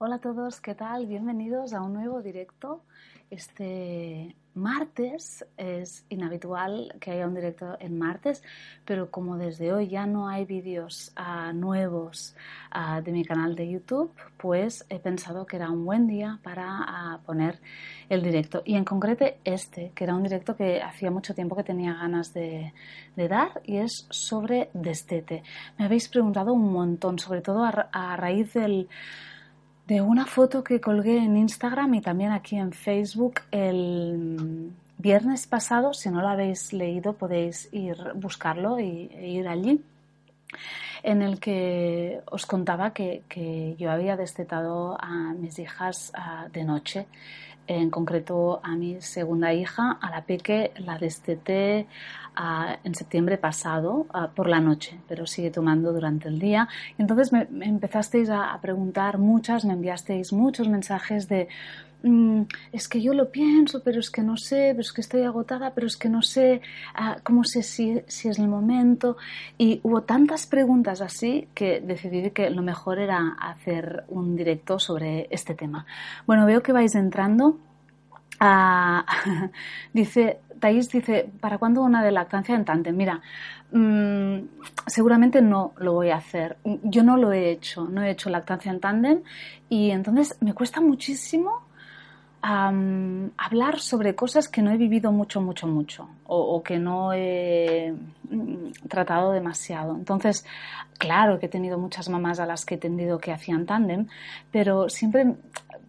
Hola a todos, ¿qué tal? Bienvenidos a un nuevo directo. Este martes es inhabitual que haya un directo en martes, pero como desde hoy ya no hay vídeos uh, nuevos uh, de mi canal de YouTube, pues he pensado que era un buen día para uh, poner el directo. Y en concreto este, que era un directo que hacía mucho tiempo que tenía ganas de, dar y es sobre destete. Me habéis preguntado un montón, sobre todo a raíz del de una foto que colgué en Instagram y también aquí en Facebook el viernes pasado. Si no lo habéis leído podéis ir buscarlo y, e ir allí en el que os contaba que, yo había destetado a mis hijas de noche, en concreto a mi segunda hija, a la peque, la desteté en septiembre pasado por la noche, pero sigue tomando durante el día. entonces me, empezasteis a, preguntar muchas, me enviasteis muchos mensajes de mm, es que yo lo pienso, pero es que no sé, pero es que estoy agotada, pero es que no sé uh, cómo sé si, si, es el momento. Y hubo tantas preguntas así que decidí que lo mejor era hacer un directo sobre este tema. Bueno, veo que vais entrando. Uh, dice Thais dice, ¿para cuándo una de lactancia en tándem? Mira, mmm, seguramente no lo voy a hacer. Yo no lo he hecho, no he hecho lactancia en tándem y entonces me cuesta muchísimo hablar sobre cosas que no he vivido mucho, mucho, mucho o, que no he mm, tratado demasiado. Entonces, claro que he tenido muchas mamás a las que he entendido que hacían tándem, pero siempre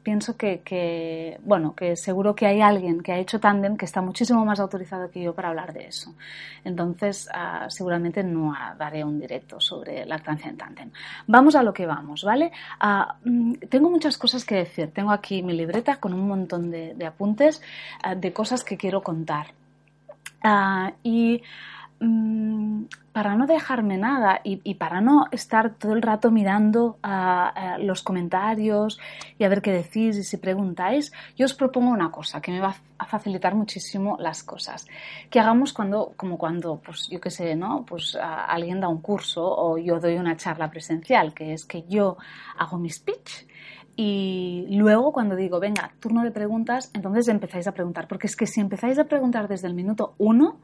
pienso que, bueno, que seguro que hay alguien que ha hecho tándem que está muchísimo más autorizado que yo para hablar de eso. Entonces, uh, seguramente no daré un directo sobre lactancia en tándem. Vamos a lo que vamos, ¿vale? Uh, tengo muchas cosas que decir. Tengo aquí mi libreta con un montón de, apuntes uh, de cosas que quiero contar. y Mm, para no dejarme nada y, para no estar todo el rato mirando los comentarios y a ver qué decís y si preguntáis, yo os propongo una cosa que me va a facilitar muchísimo las cosas. Que hagamos cuando, como cuando, pues yo qué sé, ¿no? Pues alguien da un curso o yo doy una charla presencial, que es que yo hago mi speech y luego cuando digo, venga, turno de preguntas, entonces empezáis a preguntar. Porque es que si empezáis a preguntar desde el minuto uno,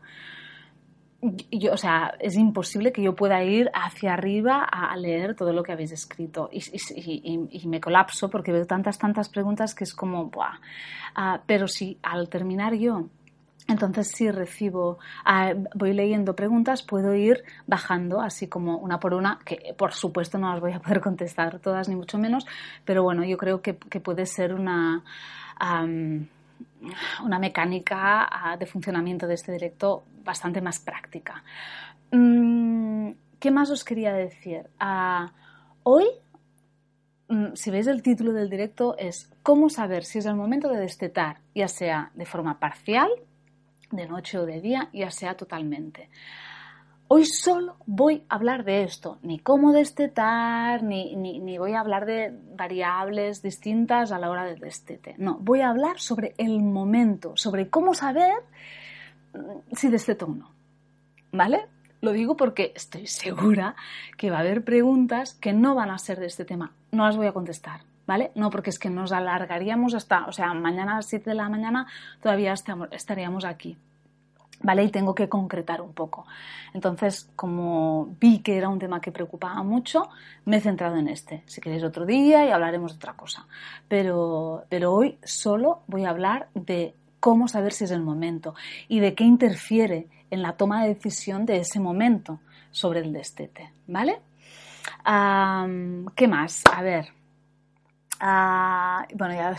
yo, o sea, es imposible que yo pueda ir hacia arriba a leer todo lo que habéis escrito y, me colapso porque veo tantas, tantas preguntas que es como, ¡buah! Uh, pero si al terminar yo entonces, si recibo, uh, voy leyendo preguntas, puedo ir bajando así como una por una, que por supuesto no las voy a poder contestar todas, ni mucho menos, pero bueno, yo creo que, puede ser una. Una mecánica ah, de funcionamiento de este directo bastante más práctica. Mm, ¿Qué más os quería decir? Ah, hoy, mm, si veis el título del directo, es cómo saber si es el momento de destetar, ya sea de forma parcial, de noche o de día, ya sea totalmente. Hoy solo voy a hablar de esto, ni cómo destetar, ni, ni, voy a hablar de variables distintas a la hora del destete. No, voy a hablar sobre el momento, sobre cómo saber mm, si desteto o no. ¿Vale? Lo digo porque estoy segura que va a haber preguntas que no van a ser de este tema. No las voy a contestar, ¿vale? No, porque es que nos alargaríamos hasta, o sea, mañana a las 7 de la mañana todavía estaríamos aquí. ¿Vale? Y tengo que concretar un poco. Entonces, como vi que era un tema que preocupaba mucho, me he centrado en este. Si queréis otro día y hablaremos de otra cosa. Pero, pero hoy solo voy a hablar de cómo saber si es el momento y de qué interfiere en la toma de decisión de ese momento. sobre el destete, ¿vale? ¿Qué más? A ver. Ah, bueno, ya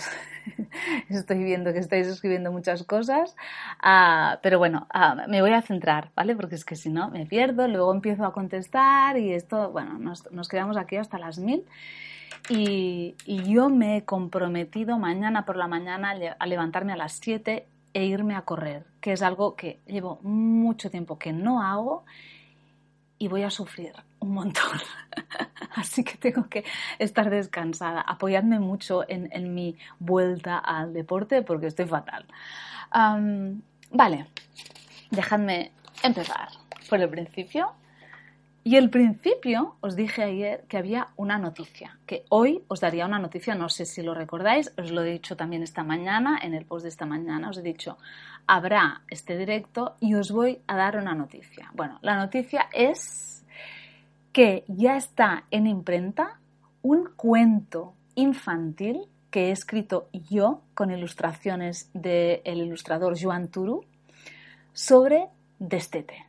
estoy viendo que estáis escribiendo muchas cosas, ah, pero bueno, ah, me voy a centrar, ¿vale? Porque es que si no me pierdo, luego empiezo a contestar y esto, bueno, nos, quedamos aquí hasta las mil. Y, yo me he comprometido mañana por la mañana a levantarme a las 7 e irme a correr, que es algo que llevo mucho tiempo que no hago y voy a sufrir un montón. Así que tengo que estar descansada. Apoyadme mucho en, mi vuelta al deporte porque estoy fatal. vale, dejadme empezar por el principio. Y el principio os dije ayer que había una noticia, que hoy os daría una noticia, no sé si lo recordáis, os lo he dicho también esta mañana, en el post de esta mañana, os he dicho, habrá este directo y os voy a dar una noticia. Bueno, la noticia es que ya está en imprenta un cuento infantil que he escrito yo con ilustraciones del ilustrador Joan Turu sobre destete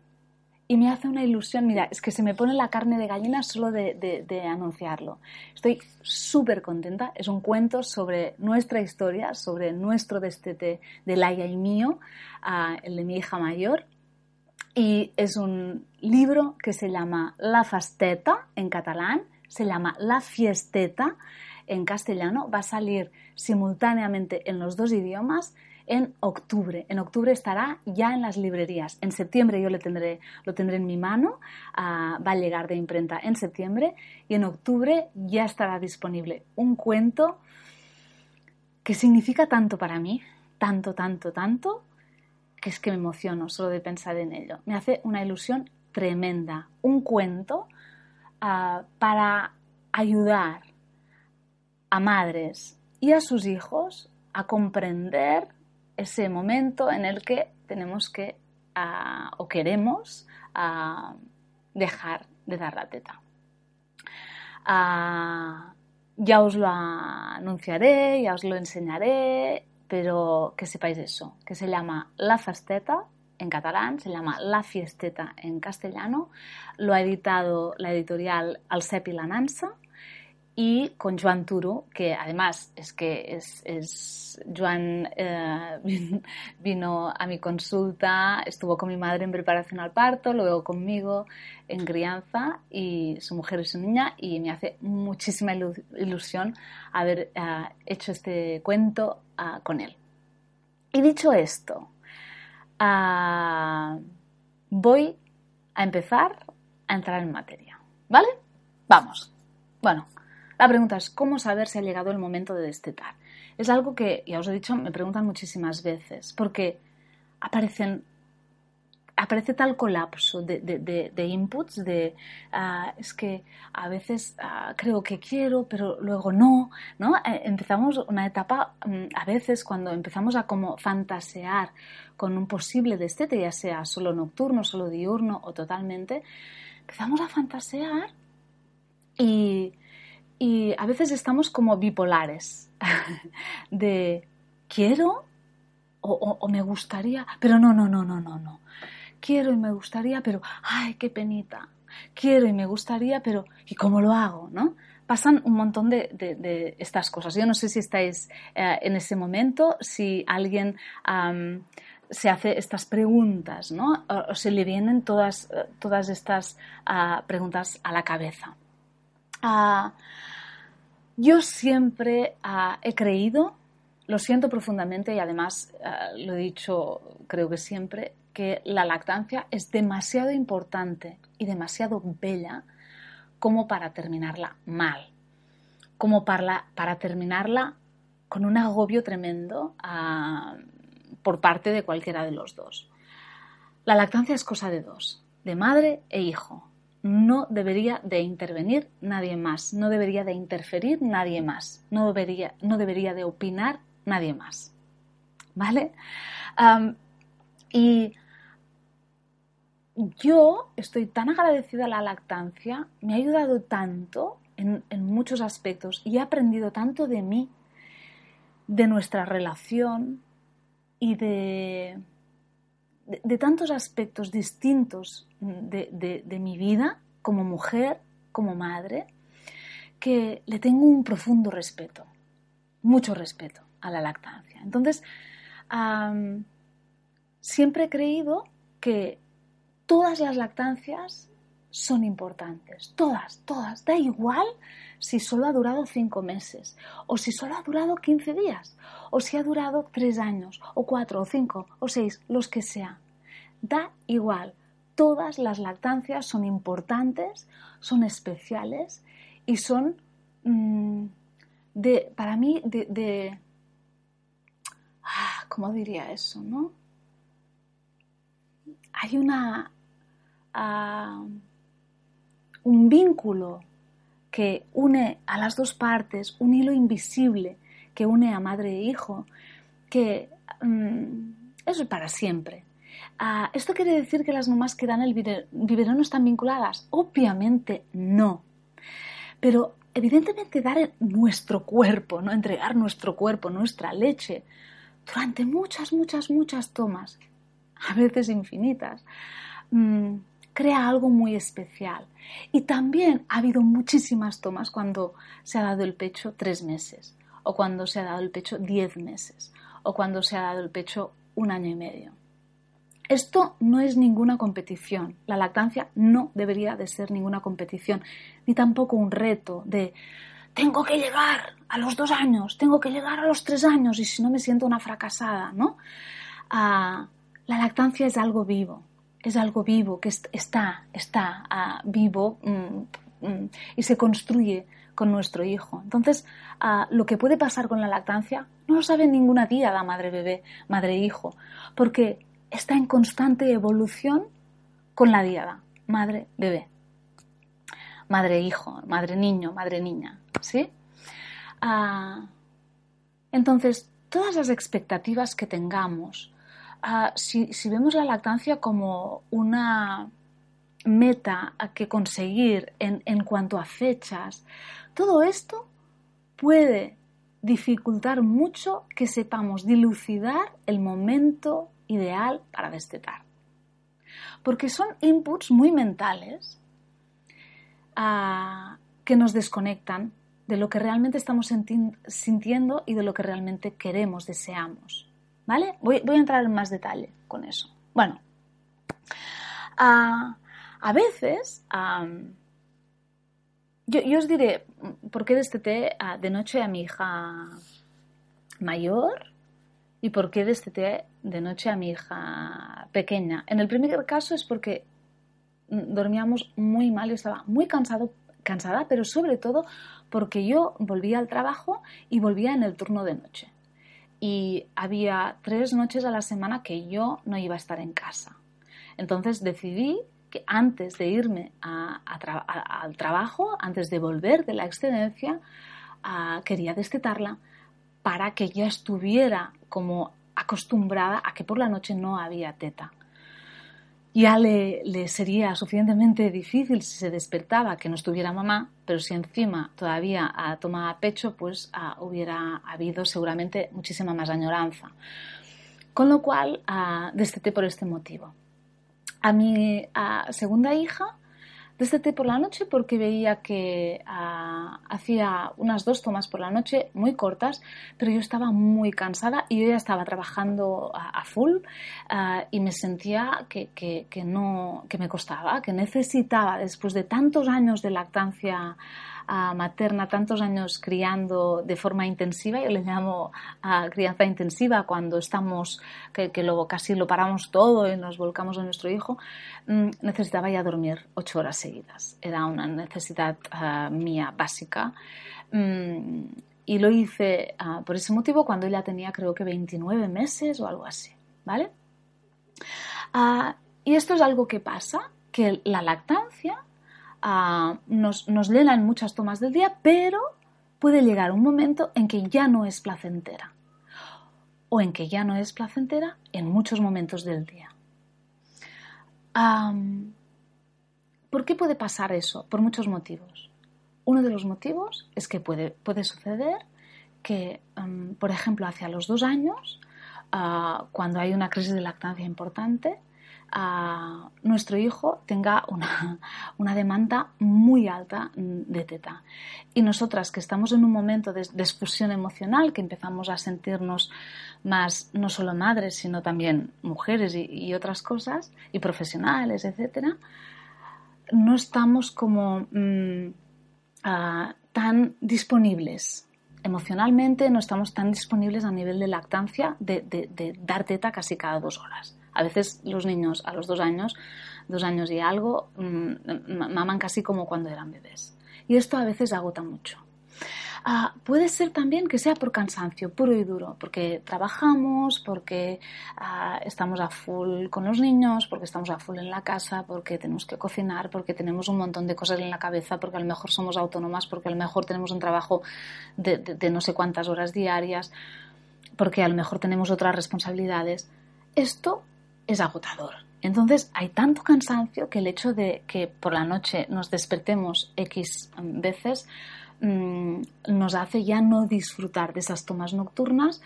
y me hace una ilusión, mira, es que se me pone la carne de gallina solo de, anunciarlo. Estoy súper contenta, es un cuento sobre nuestra historia, sobre nuestro destete de Laia y mío, el de mi hija mayor, y es un libro que se llama La Fasteta en catalán, se llama La Fiesteta en castellano, va a salir simultáneamente en los dos idiomas en octubre. En octubre estará ya en las librerías. En septiembre yo le tendré, lo tendré en mi mano, ah, va a llegar de imprenta en septiembre y en octubre ya estará disponible un cuento que significa tanto para mí, tanto, tanto, tanto, que es que me emociono solo de pensar en ello. Me hace una ilusión tremenda. Un cuento ah, para ayudar a madres y a sus hijos a comprender ese momento en el que tenemos que ah, o queremos ah, dejar de dar la teta. Ya os lo anunciaré, ya os lo enseñaré, pero que sepáis eso, que se llama La Fasteta en catalán, se llama La Fiesteta en castellano, lo ha editado la editorial Alcep y la Nansa y con Joan Turo, que además es que es, es Joan eh, vino a mi consulta, estuvo con mi madre en preparación al parto, luego conmigo en crianza y su mujer y su niña y me hace muchísima ilusión haber eh, hecho este cuento uh, con él. Y dicho esto, voy a empezar a entrar en materia, ¿vale? Vamos. Bueno, la pregunta es, ¿cómo saber si ha llegado el momento de destetar? Es algo que, ya os he dicho, me preguntan muchísimas veces, porque aparecen aparece tal colapso de, inputs, de ah, es que a veces ah, creo que quiero, pero luego no, ¿no? Eh, empezamos una etapa, mm, a veces cuando empezamos a como fantasear con un posible destete, ya sea solo nocturno, solo diurno o totalmente, empezamos a fantasear y y a veces estamos como bipolares, de quiero o, me gustaría, pero no, no, no, no, no, no. Quiero y me gustaría, pero ay, qué penita. Quiero y me gustaría, pero ¿y cómo lo hago? ¿no? Pasan un montón de, estas cosas. Yo no sé si estáis eh, en ese momento, si alguien se hace estas preguntas, ¿no? O, se le vienen todas, eh, todas estas ah, preguntas a la cabeza. Ah, yo siempre ah, he creído, lo siento profundamente y además ah, lo he dicho creo que siempre, que la lactancia es demasiado importante y demasiado bella como para terminarla mal, como para, para terminarla con un agobio tremendo por parte de cualquiera de los dos. La lactancia es cosa de dos, de madre e hijo no debería de intervenir nadie más, no debería de interferir nadie más, no debería, no debería de opinar nadie más. ¿Vale? y yo estoy tan agradecida a la lactancia, me ha ayudado tanto en, en muchos aspectos y he aprendido tanto de mí, de nuestra relación y de de, tantos aspectos distintos de, de mi vida como mujer, como madre, que le tengo un profundo respeto, mucho respeto a la lactancia. Entonces, siempre he creído que todas las lactancias son importantes, todas, todas. Da igual si solo ha durado cinco meses, o si solo ha durado 15 días, o si ha durado tres años, o cuatro, o cinco, o seis, los que sea. Da igual. Todas las lactancias son importantes, son especiales y son, mm, de, para mí, de, ah, ¿cómo diría eso? ¿no? Hay una, ah, un vínculo que une a las dos partes, un hilo invisible que une a madre e hijo, que mm, eso es para siempre. Ah, ¿Esto quiere decir que las mamás que dan el biberón no están vinculadas? Obviamente no. Pero evidentemente dar nuestro cuerpo, ¿no? entregar nuestro cuerpo, nuestra leche, durante muchas, muchas, muchas tomas, a veces infinitas, mm, crea algo muy especial. Y también ha habido muchísimas tomas cuando se ha dado el pecho tres meses, o cuando se ha dado el pecho diez meses, o cuando se ha dado el pecho un año y medio. Esto no es ninguna competición. La lactancia no debería de ser ninguna competición, ni tampoco un reto de tengo que llegar a los dos años, tengo que llegar a los tres años y si no me siento una fracasada, ¿no? Ah, la lactancia es algo vivo, es algo vivo que está, está ah, vivo mm, mm, y se construye con nuestro hijo. Entonces, ah, lo que puede pasar con la lactancia no lo sabe ninguna día la madre bebé, madre hijo, porque está en constante evolución con la diada, madre bebé, madre hijo, madre niño, madre niña, ¿sí? Ah, entonces, todas las expectativas que tengamos, ah, si, vemos la lactancia como una meta a que conseguir en, cuanto a fechas, todo esto puede dificultar mucho que sepamos dilucidar el momento ideal para destetar. Porque son inputs muy mentales ah, que nos desconectan de lo que realmente estamos sintiendo y de lo que realmente queremos, deseamos. ¿Vale? Voy, a entrar en más detalle con eso. Bueno, a veces, yo, os diré por qué desteté de noche a mi hija mayor y por qué desteté de noche a mi hija pequeña. En el primer caso es porque mm, dormíamos muy mal, yo estaba muy cansado, cansada, pero sobre todo porque yo volvía al trabajo y volvía en el turno de noche. Y había tres noches a la semana que yo no iba a estar en casa. Entonces decidí que antes de irme al trabajo, antes de volver de la excedencia, ah, quería destetarla para que ya estuviera como acostumbrada a que por la noche no había teta. Ya le, sería suficientemente difícil si se despertaba que no estuviera mamá, pero si encima todavía tomaba pecho, pues ah, hubiera habido seguramente muchísima más añoranza. Con lo cual, uh, desteté por este motivo. A mi segunda hija Desde por la noche porque veía que ah, hacía unas dos tomas por la noche muy cortas, pero yo estaba muy cansada y yo ya estaba trabajando a, full ah, y me sentía que, que, no, que me costaba, que necesitaba, después de tantos años de lactancia materna, tantos años criando de forma intensiva, yo le llamo a crianza intensiva cuando estamos, que, que luego casi lo paramos todo y nos volcamos a nuestro hijo, mm, necesitaba ya dormir ocho horas seguidas. Era una necesidad ah, mía básica. Mm, y lo hice ah, por ese motivo cuando ella tenía creo que 29 meses o algo así, ¿vale? Ah, y esto es algo que pasa, que la lactancia nos, nos en muchas tomas del día, pero puede llegar un momento en que ya no es placentera o en que ya no es placentera en muchos momentos del día. ¿Por qué puede pasar eso? Por muchos motivos. Uno de los motivos es que puede, puede suceder que, por ejemplo, hacia los dos años ah, cuando hay una crisis de lactancia importante, a nuestro hijo tenga una, una, demanda muy alta de teta. Y nosotras que estamos en un momento de desfusión emocional, que empezamos a sentirnos más no solo madres, sino también mujeres y, otras cosas, y profesionales, etc., no estamos como mm, ah, tan disponibles emocionalmente, no estamos tan disponibles a nivel de lactancia de, de dar teta casi cada dos horas. A veces los niños a los dos años, dos años y algo, mm, maman casi como cuando eran bebés. Y esto a veces agota mucho. Ah, puede ser también que sea por cansancio puro y duro, porque trabajamos, porque ah, estamos a full con los niños, porque estamos a full en la casa, porque tenemos que cocinar, porque tenemos un montón de cosas en la cabeza, porque a lo mejor somos autónomas, porque a lo mejor tenemos un trabajo de, de no sé cuántas horas diarias, porque a lo mejor tenemos otras responsabilidades. Esto es agotador. Entonces hay tanto cansancio que el hecho de que por la noche nos despertemos X veces mm, nos hace ya no disfrutar de esas tomas nocturnas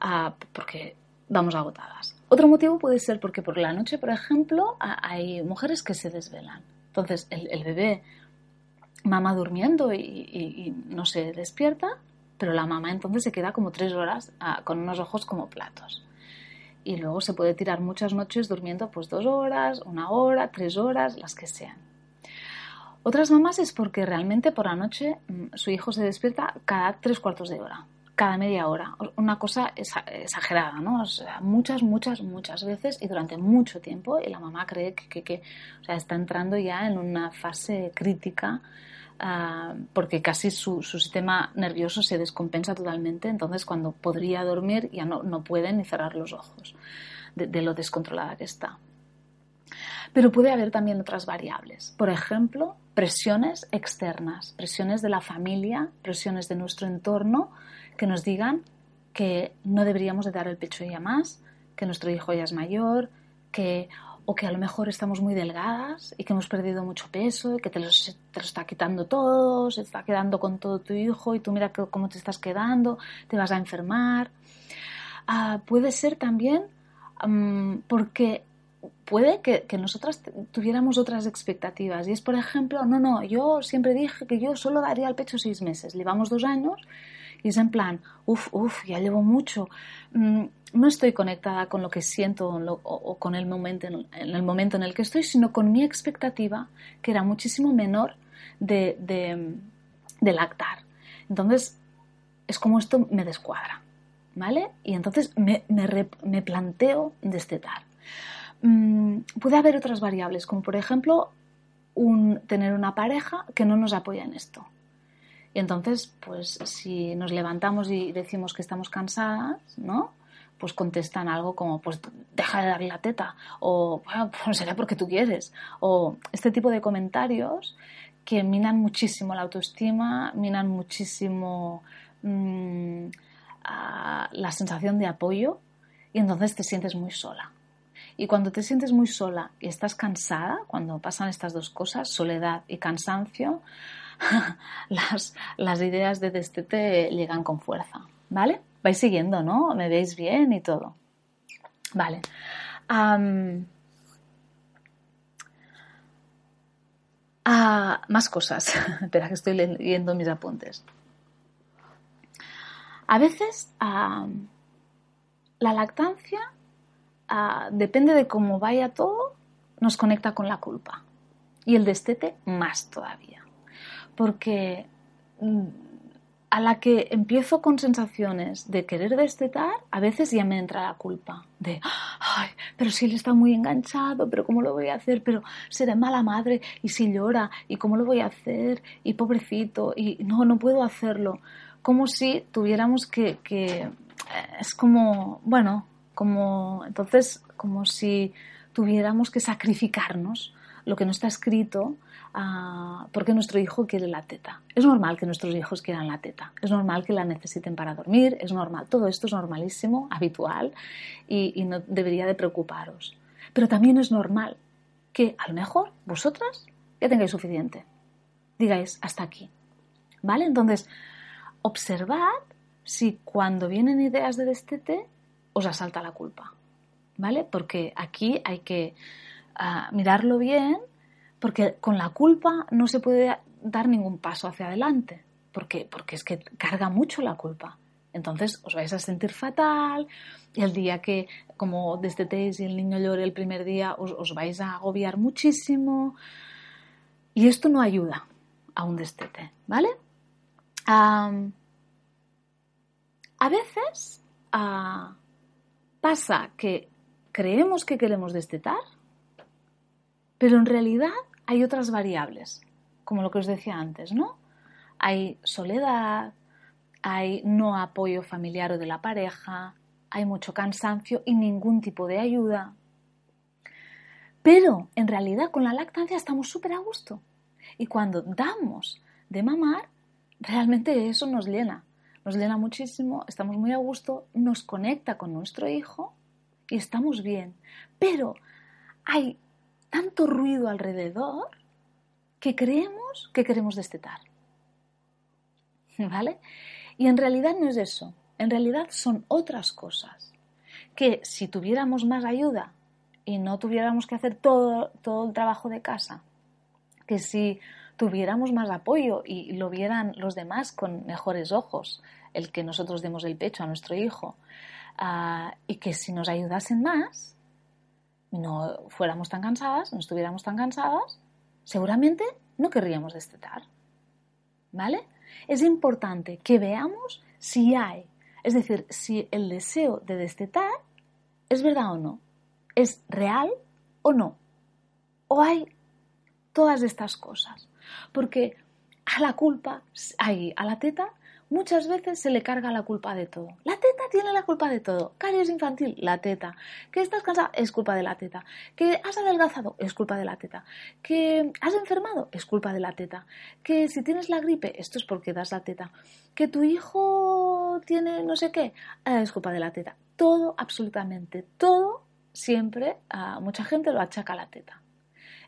ah, porque vamos agotadas. Otro motivo puede ser porque por la noche, por ejemplo, hay mujeres que se desvelan. Entonces el, bebé mama durmiendo y, no se despierta, pero la mamá entonces se queda como tres horas ah, con unos ojos como platos y luego se puede tirar muchas noches durmiendo pues dos horas, una hora, tres horas, las que sean. Otras mamás es porque realmente por la noche mm, su hijo se despierta cada tres cuartos de hora, cada media hora. Una cosa exagerada, ¿no? Muchas, muchas, muchas veces y durante mucho tiempo y la mamá cree que, que, o sea, está entrando ya en una fase crítica Ah, porque casi su, sistema nervioso se descompensa totalmente, entonces cuando podría dormir ya no, no puede ni cerrar los ojos de, lo descontrolada que está. Pero puede haber también otras variables, por ejemplo, presiones externas, presiones de la familia, presiones de nuestro entorno que nos digan que no deberíamos de dar el pecho ya más, que nuestro hijo ya es mayor, que o que a lo mejor estamos muy delgadas y que hemos perdido mucho peso y que te lo, está quitando todo, se está quedando con todo tu hijo y tú mira cómo te estás quedando, te vas a enfermar. Ah, puede ser también porque puede que, que, nosotras tuviéramos otras expectativas y es, por ejemplo, no, no, yo siempre dije que yo solo daría el pecho seis meses, llevamos dos años y es en plan, uff, uff, ya llevo mucho. Mm, no estoy conectada con lo que siento o, con el momento en, el momento en el que estoy, sino con mi expectativa, que era muchísimo menor de, de, lactar. Entonces, es como esto me descuadra, ¿vale? Y entonces me, me, planteo destetar. Mm, puede haber otras variables, como por ejemplo tener una pareja que no nos apoya en esto. Y entonces, pues si nos levantamos y decimos que estamos cansadas, ¿no? Pues contestan algo como, pues deja de darle la teta, o bueno, pues será porque tú quieres, o este tipo de comentarios que minan muchísimo la autoestima, minan muchísimo mm, la sensación de apoyo y entonces te sientes muy sola. Y cuando te sientes muy sola y estás cansada, cuando pasan estas dos cosas, soledad y cansancio, las, las ideas de destete llegan con fuerza, ¿vale? Vais siguiendo, ¿no? Me veis bien y todo. Vale. más cosas. Espera que estoy leyendo mis apuntes. A veces la lactancia, depende de cómo vaya todo, nos conecta con la culpa. Y el destete más todavía porque mm, a la que empiezo con sensaciones de querer destetar, a veces ya me entra la culpa de, ay, pero si él está muy enganchado, pero ¿cómo lo voy a hacer? Pero seré mala madre y si llora, ¿y cómo lo voy a hacer? Y pobrecito, y no, no puedo hacerlo. Como si tuviéramos que, que es como, bueno, como, entonces, como si tuviéramos que sacrificarnos lo que no está escrito porque nuestro hijo quiere la teta. Es normal que nuestros hijos quieran la teta, es normal que la necesiten para dormir, es normal, todo esto es normalísimo, habitual y, no debería de preocuparos. Pero también es normal que a lo mejor vosotras ya tengáis suficiente. Digáis hasta aquí. ¿Vale? Entonces, observad si cuando vienen ideas de destete os asalta la culpa, ¿vale? Porque aquí hay que ah, mirarlo bien, porque con la culpa no se puede dar ningún paso hacia adelante, porque, porque es que carga mucho la culpa. Entonces os vais a sentir fatal y el día que como destetéis y el niño llore el primer día os, os vais a agobiar muchísimo y esto no ayuda a un destete, ¿vale? a veces pasa que creemos que queremos destetar, pero en realidad hay otras variables, como lo que os decía antes, ¿no? Hay soledad, hay no apoyo familiar o de la pareja, hay mucho cansancio y ningún tipo de ayuda. Pero en realidad con la lactancia estamos súper a gusto. Y cuando damos de mamar, realmente eso nos llena. Nos llena muchísimo, estamos muy a gusto, nos conecta con nuestro hijo y estamos bien. Pero hay tanto ruido alrededor que creemos que queremos destetar. ¿Vale? Y en realidad no es eso, en realidad son otras cosas. Que si tuviéramos más ayuda y no tuviéramos que hacer todo, todo el trabajo de casa, que si tuviéramos más apoyo y lo vieran los demás con mejores ojos, el que nosotros demos el pecho a nuestro hijo, ah, y que si nos ayudasen más, no fuéramos tan cansadas, no estuviéramos tan cansadas, seguramente no querríamos destetar. ¿Vale? es importante que veamos si hay, es decir, si el deseo de destetar es verdad o no, es real o no, o hay todas estas cosas, porque a la culpa, a la teta muchas veces se le carga la culpa de todo. La teta tiene la culpa de todo. Caries infantil, la teta. Que estás cansada, es culpa de la teta. Que has adelgazado, es culpa de la teta. Que has enfermado, es culpa de la teta. Que si tienes la gripe, esto es porque das la teta. Que tu hijo tiene no sé qué, eh, es culpa de la teta. Todo, absolutamente todo, siempre a mucha gente lo achaca a la teta.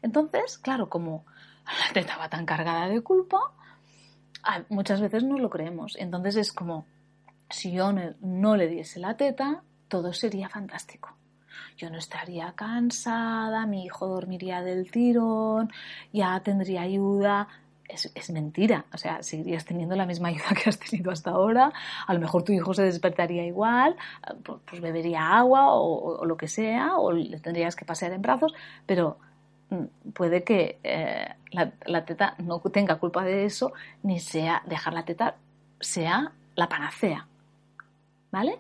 Entonces, claro, como la teta va tan cargada de culpa, muchas veces no lo creemos. Entonces es como, si yo no, le diese la teta, todo sería fantástico. Yo no estaría cansada, mi hijo dormiría del tirón, ya tendría ayuda. Es, mentira, o sea, seguirías teniendo la misma ayuda que has tenido hasta ahora, a lo mejor tu hijo se despertaría igual, pues bebería agua o, o lo que sea, o le tendrías que pasear en brazos, pero puede que eh, la, teta no tenga culpa de eso, ni sea dejar la teta sea la panacea. ¿Vale?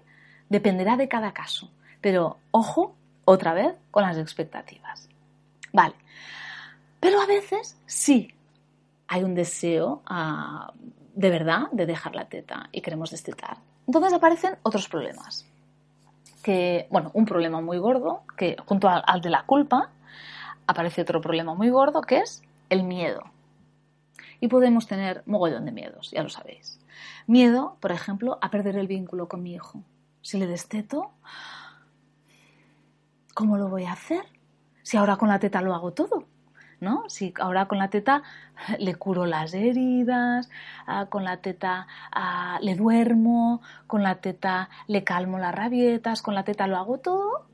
Dependerá de cada caso. Pero ojo, otra vez, con las expectativas. Vale. Pero a veces sí hay un deseo ah, de verdad de dejar la teta y queremos destetar. Entonces aparecen otros problemas. Que, bueno, un problema muy gordo, que junto al de la culpa, aparece otro problema muy gordo que es el miedo. Y podemos tener mogollón de miedos, ya lo sabéis. Miedo, por ejemplo, a perder el vínculo con mi hijo. Si le desteto, ¿cómo lo voy a hacer? Si ahora con la teta lo hago todo, ¿no? Si ahora con la teta le curo las heridas, ah, con la teta ah, le duermo, con la teta le calmo las rabietas, con la teta lo hago todo.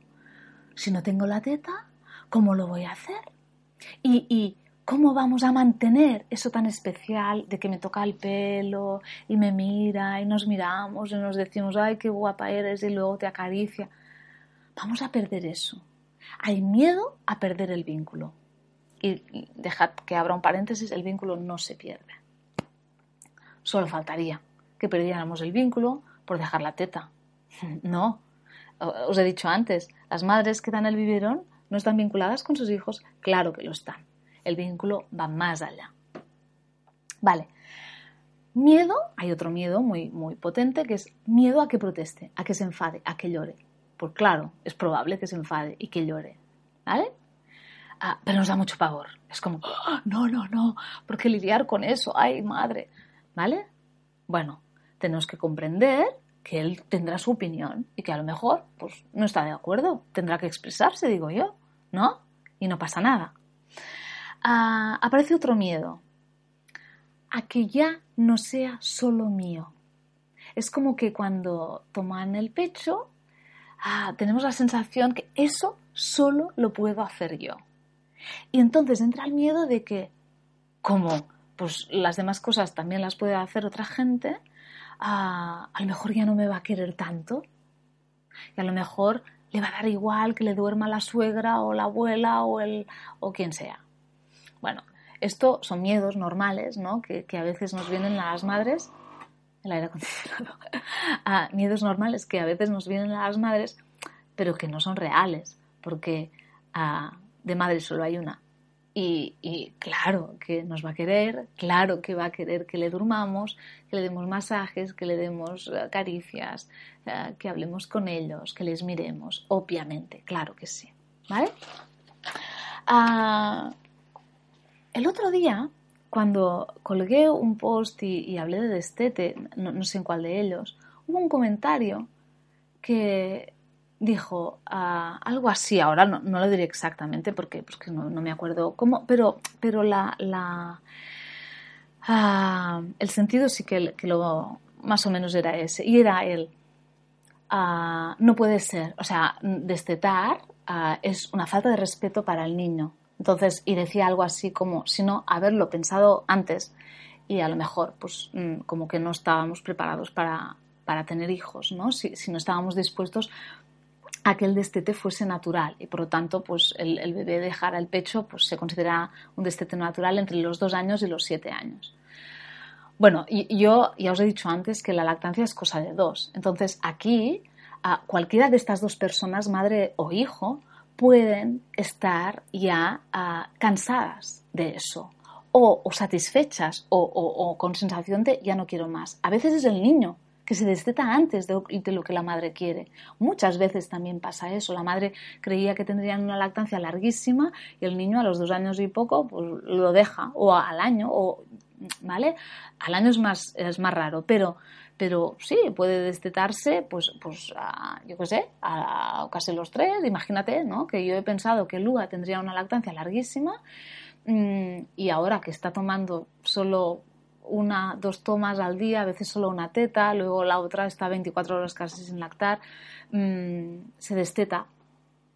Si no tengo la teta, ¿Cómo lo voy a hacer? Y, cómo vamos a mantener eso tan especial de que me toca el pelo y me mira y nos miramos y nos decimos, ay, qué guapa eres y luego te acaricia. Vamos a perder eso. Hay miedo a perder el vínculo. Y dejad que abra un paréntesis, el vínculo no se pierde. Solo faltaría que perdiéramos el vínculo por dejar la teta. No. Os he dicho antes, las madres que dan el biberón ¿No están vinculadas con sus hijos? Claro que lo están. El vínculo va más allá. Vale. Miedo, hay otro miedo muy, muy potente que es miedo a que proteste, a que se enfade, a que llore. Pues claro, es probable que se enfade y que llore. ¿Vale? Ah, pero nos da mucho pavor. Es como, ¡Ah! no, no, no, ¿por qué lidiar con eso? ¡Ay, madre! ¿Vale? Bueno, tenemos que comprender que él tendrá su opinión y que a lo mejor pues, no está de acuerdo. Tendrá que expresarse, digo yo. ¿No? Y no pasa nada. Ah, aparece otro miedo, a que ya no sea solo mío. Es como que cuando toman el pecho, ah, tenemos la sensación que eso solo lo puedo hacer yo. Y entonces entra el miedo de que, como pues las demás cosas también las puede hacer otra gente, ah, a lo mejor ya no me va a querer tanto. Y a lo mejor le va a dar igual que le duerma la suegra o la abuela o, el, o quien sea. Bueno, esto son miedos normales, ¿no? Que, a veces nos vienen a las madres, el aire acondicionado, ah, miedos normales que a veces nos vienen a las madres, pero que no son reales, porque ah, de madre solo hay una. Y, claro que nos va a querer, claro que va a querer que le durmamos, que le demos masajes, que le demos eh, caricias, eh, que hablemos con ellos, que les miremos, obviamente, claro que sí. ¿Vale? Ah, el otro día, cuando colgué un post y, hablé de destete, no sé en cuál de ellos, hubo un comentario que dijo ah, algo así, ahora no, lo diré exactamente porque, no, me acuerdo cómo, pero, pero la, ah, el sentido sí que, lo más o menos era ese, y era él. Ah, no puede ser, o sea, destetar es una falta de respeto para el niño. Entonces, y decía algo así como, si no, haberlo pensado antes y a lo mejor, pues, mm, como que no estábamos preparados para, para tener hijos, ¿no? Si, si no estábamos dispuestos a que el destete fuese natural y por lo tanto pues el, bebé dejara el pecho pues se considera un destete natural entre los dos años y los siete años. Bueno, yo ya os he dicho antes que la lactancia es cosa de dos. Entonces aquí a cualquiera de estas dos personas, madre o hijo, pueden estar ya cansadas de eso o, satisfechas o, o con sensación de ya no quiero más. A veces es el niño que se desteta antes de, lo que la madre quiere. Muchas veces también pasa eso. La madre creía que tendrían una lactancia larguísima y el niño a los dos años y poco pues, lo deja, o al año, o, ¿vale? Al año es más, es más raro, pero, pero sí, puede destetarse, pues, pues yo qué sé, a, casi los tres. Imagínate, ¿no? Que yo he pensado que Lua tendría una lactancia larguísima mm, y ahora que está tomando solo una, dos tomas al día, a veces solo una teta, luego la otra está 24 horas casi sin lactar, mm, se desteta.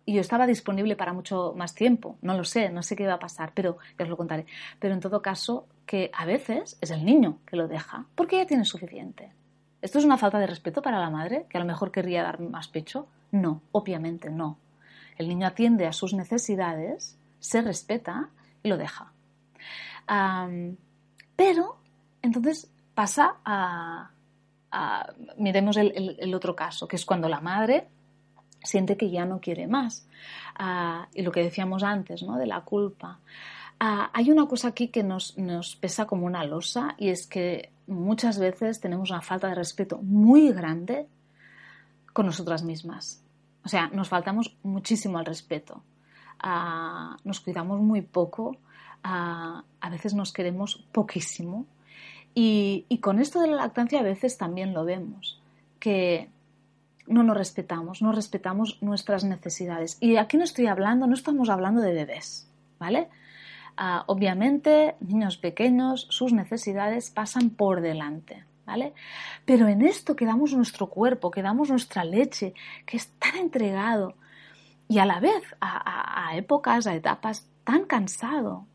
Y yo estaba disponible para mucho más tiempo, no lo sé, no sé qué va a pasar, pero ya os lo contaré. Pero en todo caso, que a veces es el niño que lo deja, porque ya tiene suficiente. ¿Esto es una falta de respeto para la madre, que a lo mejor querría dar más pecho? No, obviamente no. El niño atiende a sus necesidades, se respeta y lo deja. pero entonces pasa a, miremos el, otro caso, que es cuando la madre siente que ya no quiere más. Ah, y lo que decíamos antes, ¿no? De la culpa. Ah, hay una cosa aquí que nos, nos, pesa como una losa y es que muchas veces tenemos una falta de respeto muy grande con nosotras mismas. O sea, nos faltamos muchísimo al respeto. Ah, nos cuidamos muy poco. a veces nos queremos poquísimo y, con esto de la lactancia a veces también lo vemos, que no nos respetamos, no respetamos nuestras necesidades. Y aquí no estoy hablando, no estamos hablando de bebés, ¿vale? Ah, obviamente, niños pequeños, sus necesidades pasan por delante, ¿vale? Pero en esto que damos nuestro cuerpo, que damos nuestra leche, que es tan entregado y a la vez a, épocas, a etapas tan cansado,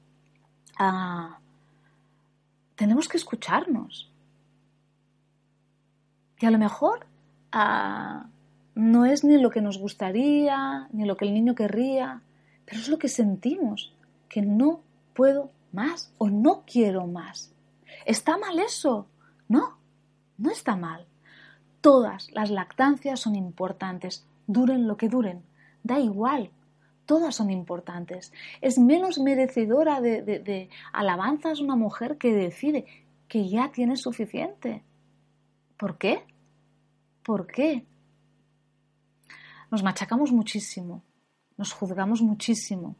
a tenemos que escucharnos. Y a lo mejor ah, no es ni lo que nos gustaría, ni lo que el niño querría, pero es lo que sentimos, que no puedo más o no quiero más. ¿Está mal eso? No, no está mal. Todas las lactancias son importantes, duren lo que duren, da igual todas son importantes. Es menos merecedora de, alabanzas una mujer que decide que ya tiene suficiente. ¿Por qué? ¿Por qué? Nos machacamos muchísimo, nos juzgamos muchísimo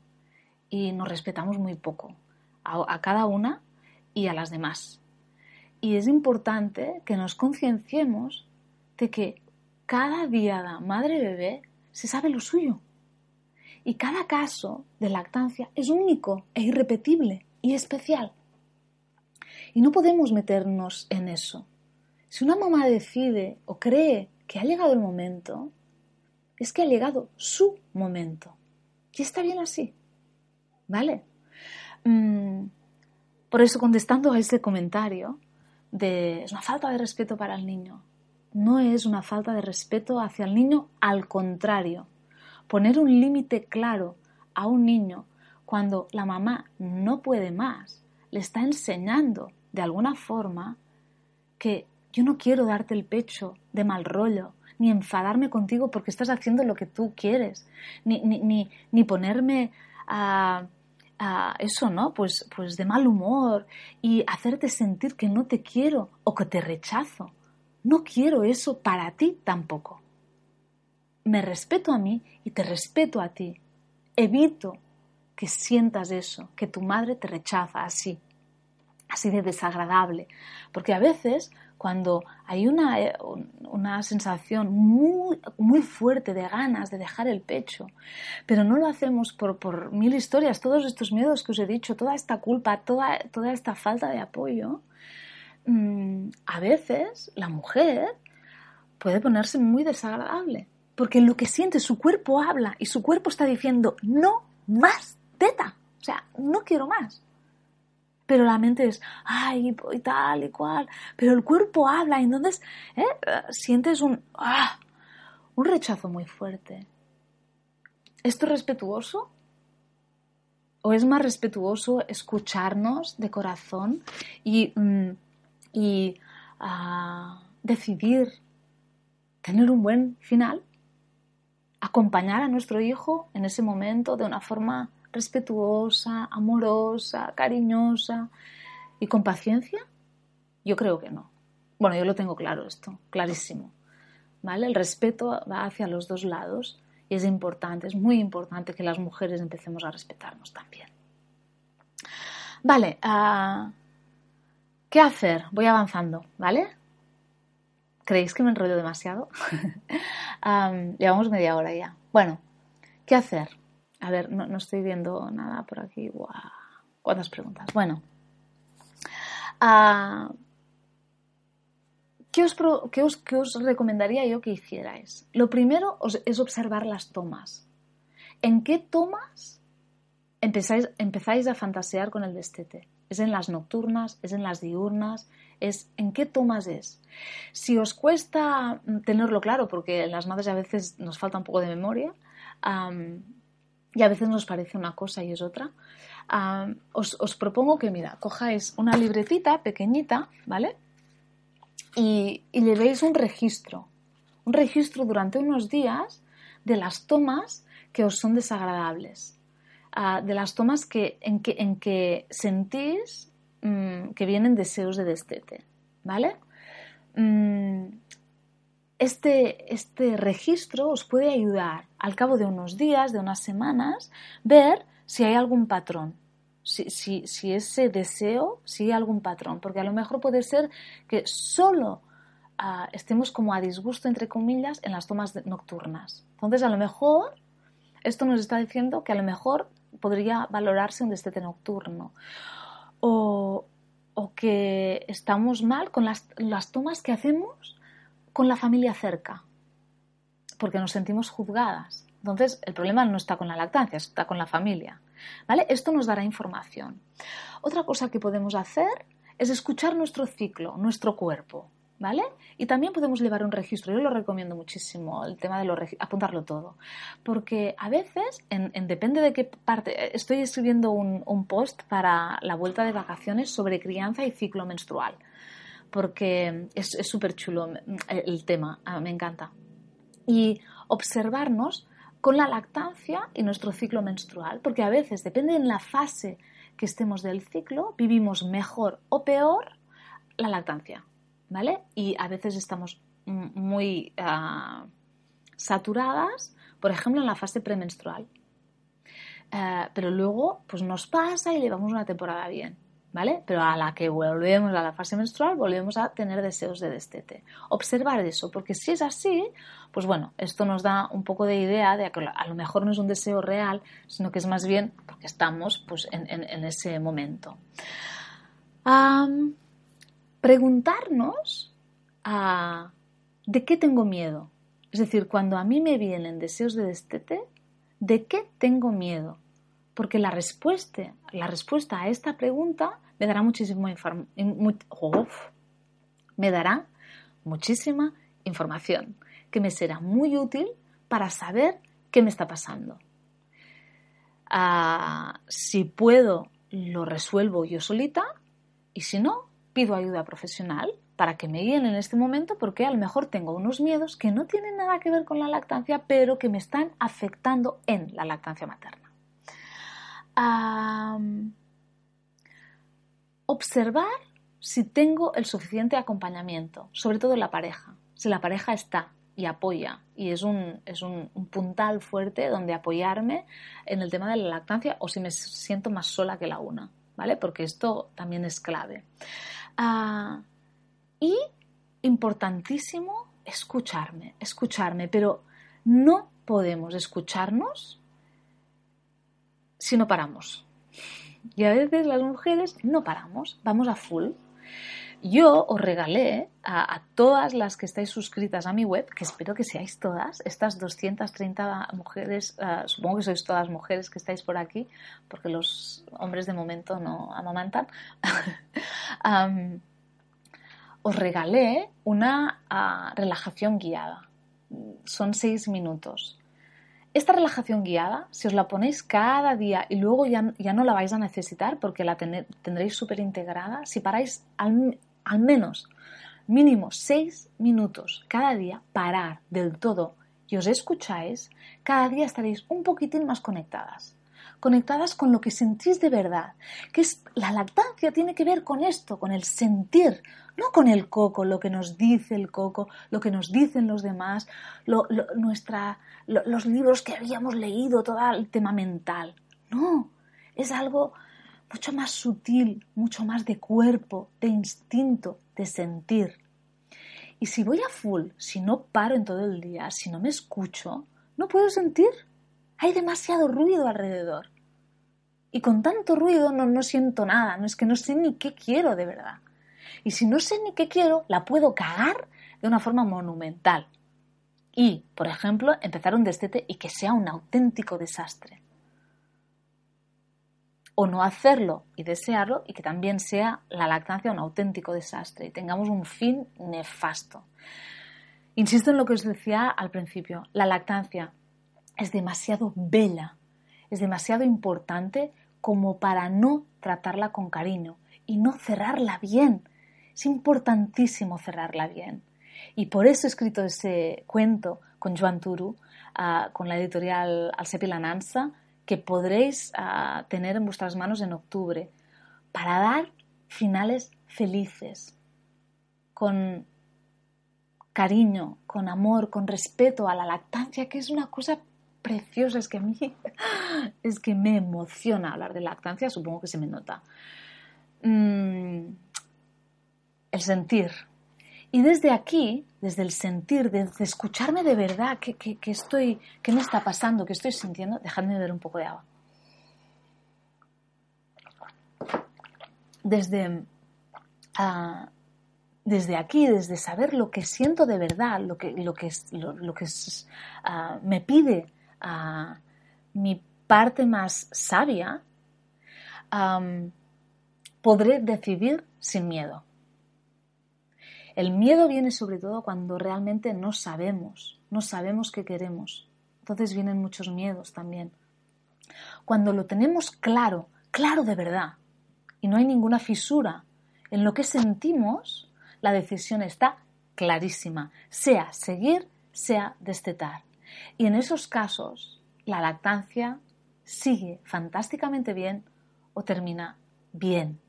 y nos respetamos muy poco a, cada una y a las demás. Y es importante que nos concienciemos de que cada día madre-bebé se sabe lo suyo y cada caso de lactancia es único e irrepetible y especial. Y no podemos meternos en eso. Si una mamá decide o cree que ha llegado el momento, es que ha llegado su momento. Y está bien así. ¿Vale? Mm, por eso, contestando a ese comentario de es una falta de respeto para el niño, no es una falta de respeto hacia el niño, al contrario. Poner un límite claro a un niño cuando la mamá no puede más, le está enseñando de alguna forma que yo no quiero darte el pecho de mal rollo, ni enfadarme contigo porque estás haciendo lo que tú quieres, ni, ni, ni, ponerme a, a, eso, ¿no? Pues, pues de mal humor y hacerte sentir que no te quiero o que te rechazo. No quiero eso para ti tampoco. Me respeto a mí y te respeto a ti. Evito que sientas eso, que tu madre te rechaza así, así de desagradable. Porque a veces cuando hay una, eh, una, sensación muy, muy fuerte de ganas de dejar el pecho, pero no lo hacemos por, por, mil historias, todos estos miedos que os he dicho, toda esta culpa, toda, toda esta falta de apoyo, mm, a veces la mujer puede ponerse muy desagradable, porque lo que siente su cuerpo habla y su cuerpo está diciendo, no más teta, o sea, no quiero más pero la mente es, ay, y tal y cual, pero el cuerpo habla y entonces ¿eh? sientes un, ah, un rechazo muy fuerte. ¿Esto es respetuoso? ¿O es más respetuoso escucharnos de corazón y, mm, y ah, decidir tener un buen final? Acompañar a nuestro hijo en ese momento de una forma respetuosa, amorosa, cariñosa y con paciencia? Yo creo que no. Bueno, yo lo tengo claro esto, clarísimo. ¿Vale? El respeto va hacia los dos lados y es importante, es muy importante que las mujeres empecemos a respetarnos también. Vale, uh, ¿qué hacer? Voy avanzando, ¿vale? ¿Creéis que me enrollo demasiado? llevamos media hora ya. Bueno, ¿qué hacer? A ver, no, estoy viendo nada por aquí. ¿Cuántas preguntas? Bueno. Ah, ¿qué, os, recomendaría yo que hicierais? Lo primero es observar las tomas. ¿En qué tomas empezáis, empezáis a fantasear con el destete? ¿Es en las nocturnas? ¿Es en las diurnas? ¿Es en qué tomas es? Si os cuesta tenerlo claro, porque las madres a veces nos falta un poco de memoria, y a veces nos parece una cosa y es otra, os, propongo que, mira, cojáis una libretita pequeñita, ¿vale? Y, y llevéis un registro, un registro durante unos días de las tomas que os son desagradables, ah, de las tomas que, en, que, en que sentís mm, que vienen deseos de destete, ¿vale? Mm, este, este registro os puede ayudar al cabo de unos días, de unas semanas, ver si hay algún patrón, si, si, ese deseo sigue algún patrón, porque a lo mejor puede ser que solo ah, estemos como a disgusto, entre comillas, en las tomas nocturnas. Entonces, a lo mejor, esto nos está diciendo que a lo mejor podría valorarse un destete nocturno. O, o que estamos mal con las, las tomas que hacemos con la familia cerca, porque nos sentimos juzgadas. Entonces, el problema no está con la lactancia, está con la familia. ¿Vale? Esto nos dará información. Otra cosa que podemos hacer es escuchar nuestro ciclo, nuestro cuerpo. ¿Vale? Y también podemos llevar un registro. Yo lo recomiendo muchísimo, el tema de lo, apuntarlo todo. Porque a veces, en, depende de qué parte, estoy escribiendo un, post para la vuelta de vacaciones sobre crianza y ciclo menstrual porque es súper chulo el tema, ah, me encanta. Y observarnos con la lactancia y nuestro ciclo menstrual, porque a veces, depende en la fase que estemos del ciclo, vivimos mejor o peor la lactancia, ¿vale? Y a veces estamos muy ah, saturadas, por ejemplo, en la fase premenstrual. Eh, pero luego, pues nos pasa y llevamos una temporada bien. ¿vale? Pero a la que volvemos a la fase menstrual, volvemos a tener deseos de destete. Observar eso, porque si es así, pues bueno, esto nos da un poco de idea de que a lo mejor no es un deseo real, sino que es más bien porque estamos pues, en, ese momento. Preguntarnos ¿de qué tengo miedo? Es decir, cuando a mí me vienen deseos de destete, ¿de qué tengo miedo? Porque la respuesta, la respuesta a esta pregunta me dará muchísimo me dará muchísima información que me será muy útil para saber qué me está pasando. Ah, si puedo, lo resuelvo yo solita y si no, pido ayuda profesional para que me guíen en este momento porque a lo mejor tengo unos miedos que no tienen nada que ver con la lactancia, pero que me están afectando en la lactancia materna. observar si tengo el suficiente acompañamiento, sobre todo en la pareja. Si la pareja está y apoya y es un, es un, puntal fuerte donde apoyarme en el tema de la lactancia o si me siento más sola que la una, ¿vale? Porque esto también es clave. Ah, y importantísimo, escucharme, escucharme, pero no podemos escucharnos si no paramos. Y a veces las mujeres no paramos, vamos a full. Yo os regalé a, todas las que estáis suscritas a mi web, que espero que seáis todas, estas 230 mujeres, eh, supongo que sois todas mujeres que estáis por aquí, porque los hombres de momento no amamantan, os regalé una ah, relajación guiada. Son seis minutos. Esta relajación guiada, si os la ponéis cada día y luego ya, ya no la vais a necesitar porque la tendréis súper integrada, si paráis al, al menos mínimo seis minutos cada día, parar del todo y os escucháis, cada día estaréis un poquitín más conectadas. Conectadas con lo que sentís de verdad, que es la lactancia tiene que ver con esto, con el sentir, no con el coco, lo que nos dice el coco, lo que nos dicen los demás, nuestra, los libros que habíamos leído, todo el tema mental. No, es algo mucho más sutil, mucho más de cuerpo, de instinto, de sentir. Y si voy a full, si no paro en todo el día, si no me escucho, no puedo sentir. Hay demasiado ruido alrededor. Y con tanto ruido no, no siento nada, no es que no sé ni qué quiero de verdad. Y si no sé ni qué quiero, la puedo cagar de una forma monumental. Y, por ejemplo, empezar un destete y que sea un auténtico desastre o no hacerlo y desearlo y que también sea la lactancia un auténtico desastre y tengamos un fin nefasto. Insisto en lo que os decía al principio, la lactancia es demasiado bella, es demasiado importante como para no tratarla con cariño y no cerrarla bien. Es importantísimo cerrarla bien. Y por eso he escrito ese cuento con Joan Turu, ah, con la editorial Alsepi La Nansa, que podréis ah, tener en vuestras manos en octubre para dar finales felices, con cariño, con amor, con respeto a la lactancia, que es una cosa preciosa, es que a mí es que me emociona hablar de lactancia, supongo que se me nota. Mm, el sentir, y desde aquí, desde el sentir, desde escucharme de verdad, ¿qué, estoy, qué me está pasando, qué estoy sintiendo? Dejadme beber un poco de agua. Desde, ah, desde aquí, desde saber lo que siento de verdad, lo que, lo que, lo, que ah, me pide uh, mi parte más sabia, podré decidir sin miedo. El miedo viene sobre todo cuando realmente no sabemos, no sabemos qué queremos. Entonces vienen muchos miedos también. Cuando lo tenemos claro, claro de verdad, y no hay ninguna fisura en lo que sentimos, la decisión está clarísima, sea seguir, sea destetar. Y en esos casos, la lactancia sigue fantásticamente bien o termina bien.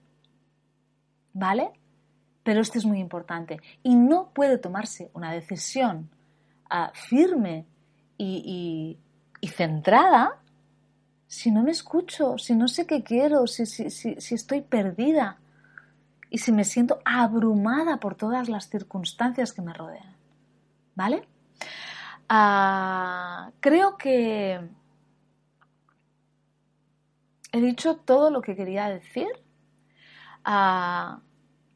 ¿Vale? Pero esto es muy importante. Y no puede tomarse una decisión ah, firme y, centrada si no me escucho, si no sé qué quiero, si, estoy perdida y si me siento abrumada por todas las circunstancias que me rodean. ¿Vale? Ah, creo que he dicho todo lo que quería decir. Ah,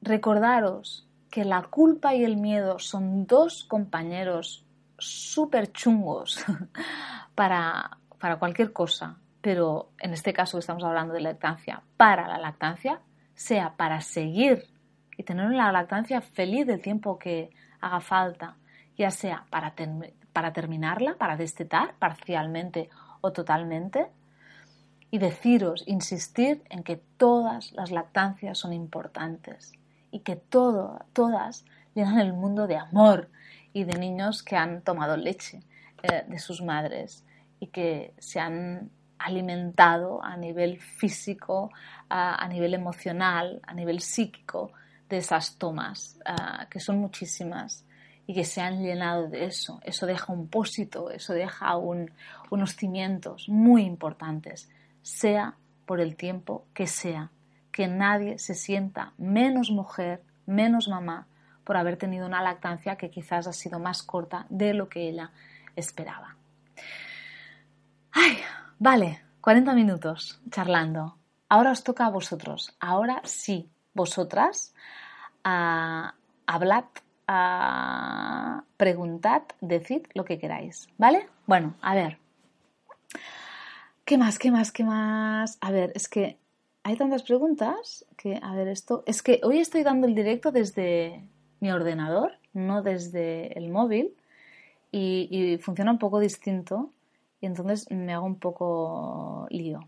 recordaros que la culpa y el miedo son dos compañeros súper chungos para, para cualquier cosa, pero en este caso estamos hablando de lactancia, para la lactancia, sea para seguir y tener la lactancia feliz del tiempo que haga falta, ya sea para, para terminarla, para destetar parcialmente o totalmente, y deciros, insistir en que todas las lactancias son importantes y que todo, todas llenan el mundo de amor y de niños que han tomado leche eh, de sus madres y que se han alimentado a nivel físico, a, nivel emocional, a nivel psíquico de esas tomas, ah, que son muchísimas y que se han llenado de eso. Eso deja un pósito, eso deja unos cimientos muy importantes, sea por el tiempo que sea. Que nadie se sienta menos mujer, menos mamá, por haber tenido una lactancia que quizás ha sido más corta de lo que ella esperaba. Ay, vale, 40 minutos charlando. Ahora os toca a vosotros. Ahora sí, vosotras, hablad preguntad, decid lo que queráis, ¿vale? Bueno, a ver. ¿Qué más? ¿Qué más? ¿Qué más? A ver, es que hay tantas preguntas que, a ver, esto. Es que hoy estoy dando el directo desde mi ordenador, no desde el móvil, y, funciona un poco distinto, y entonces me hago un poco lío.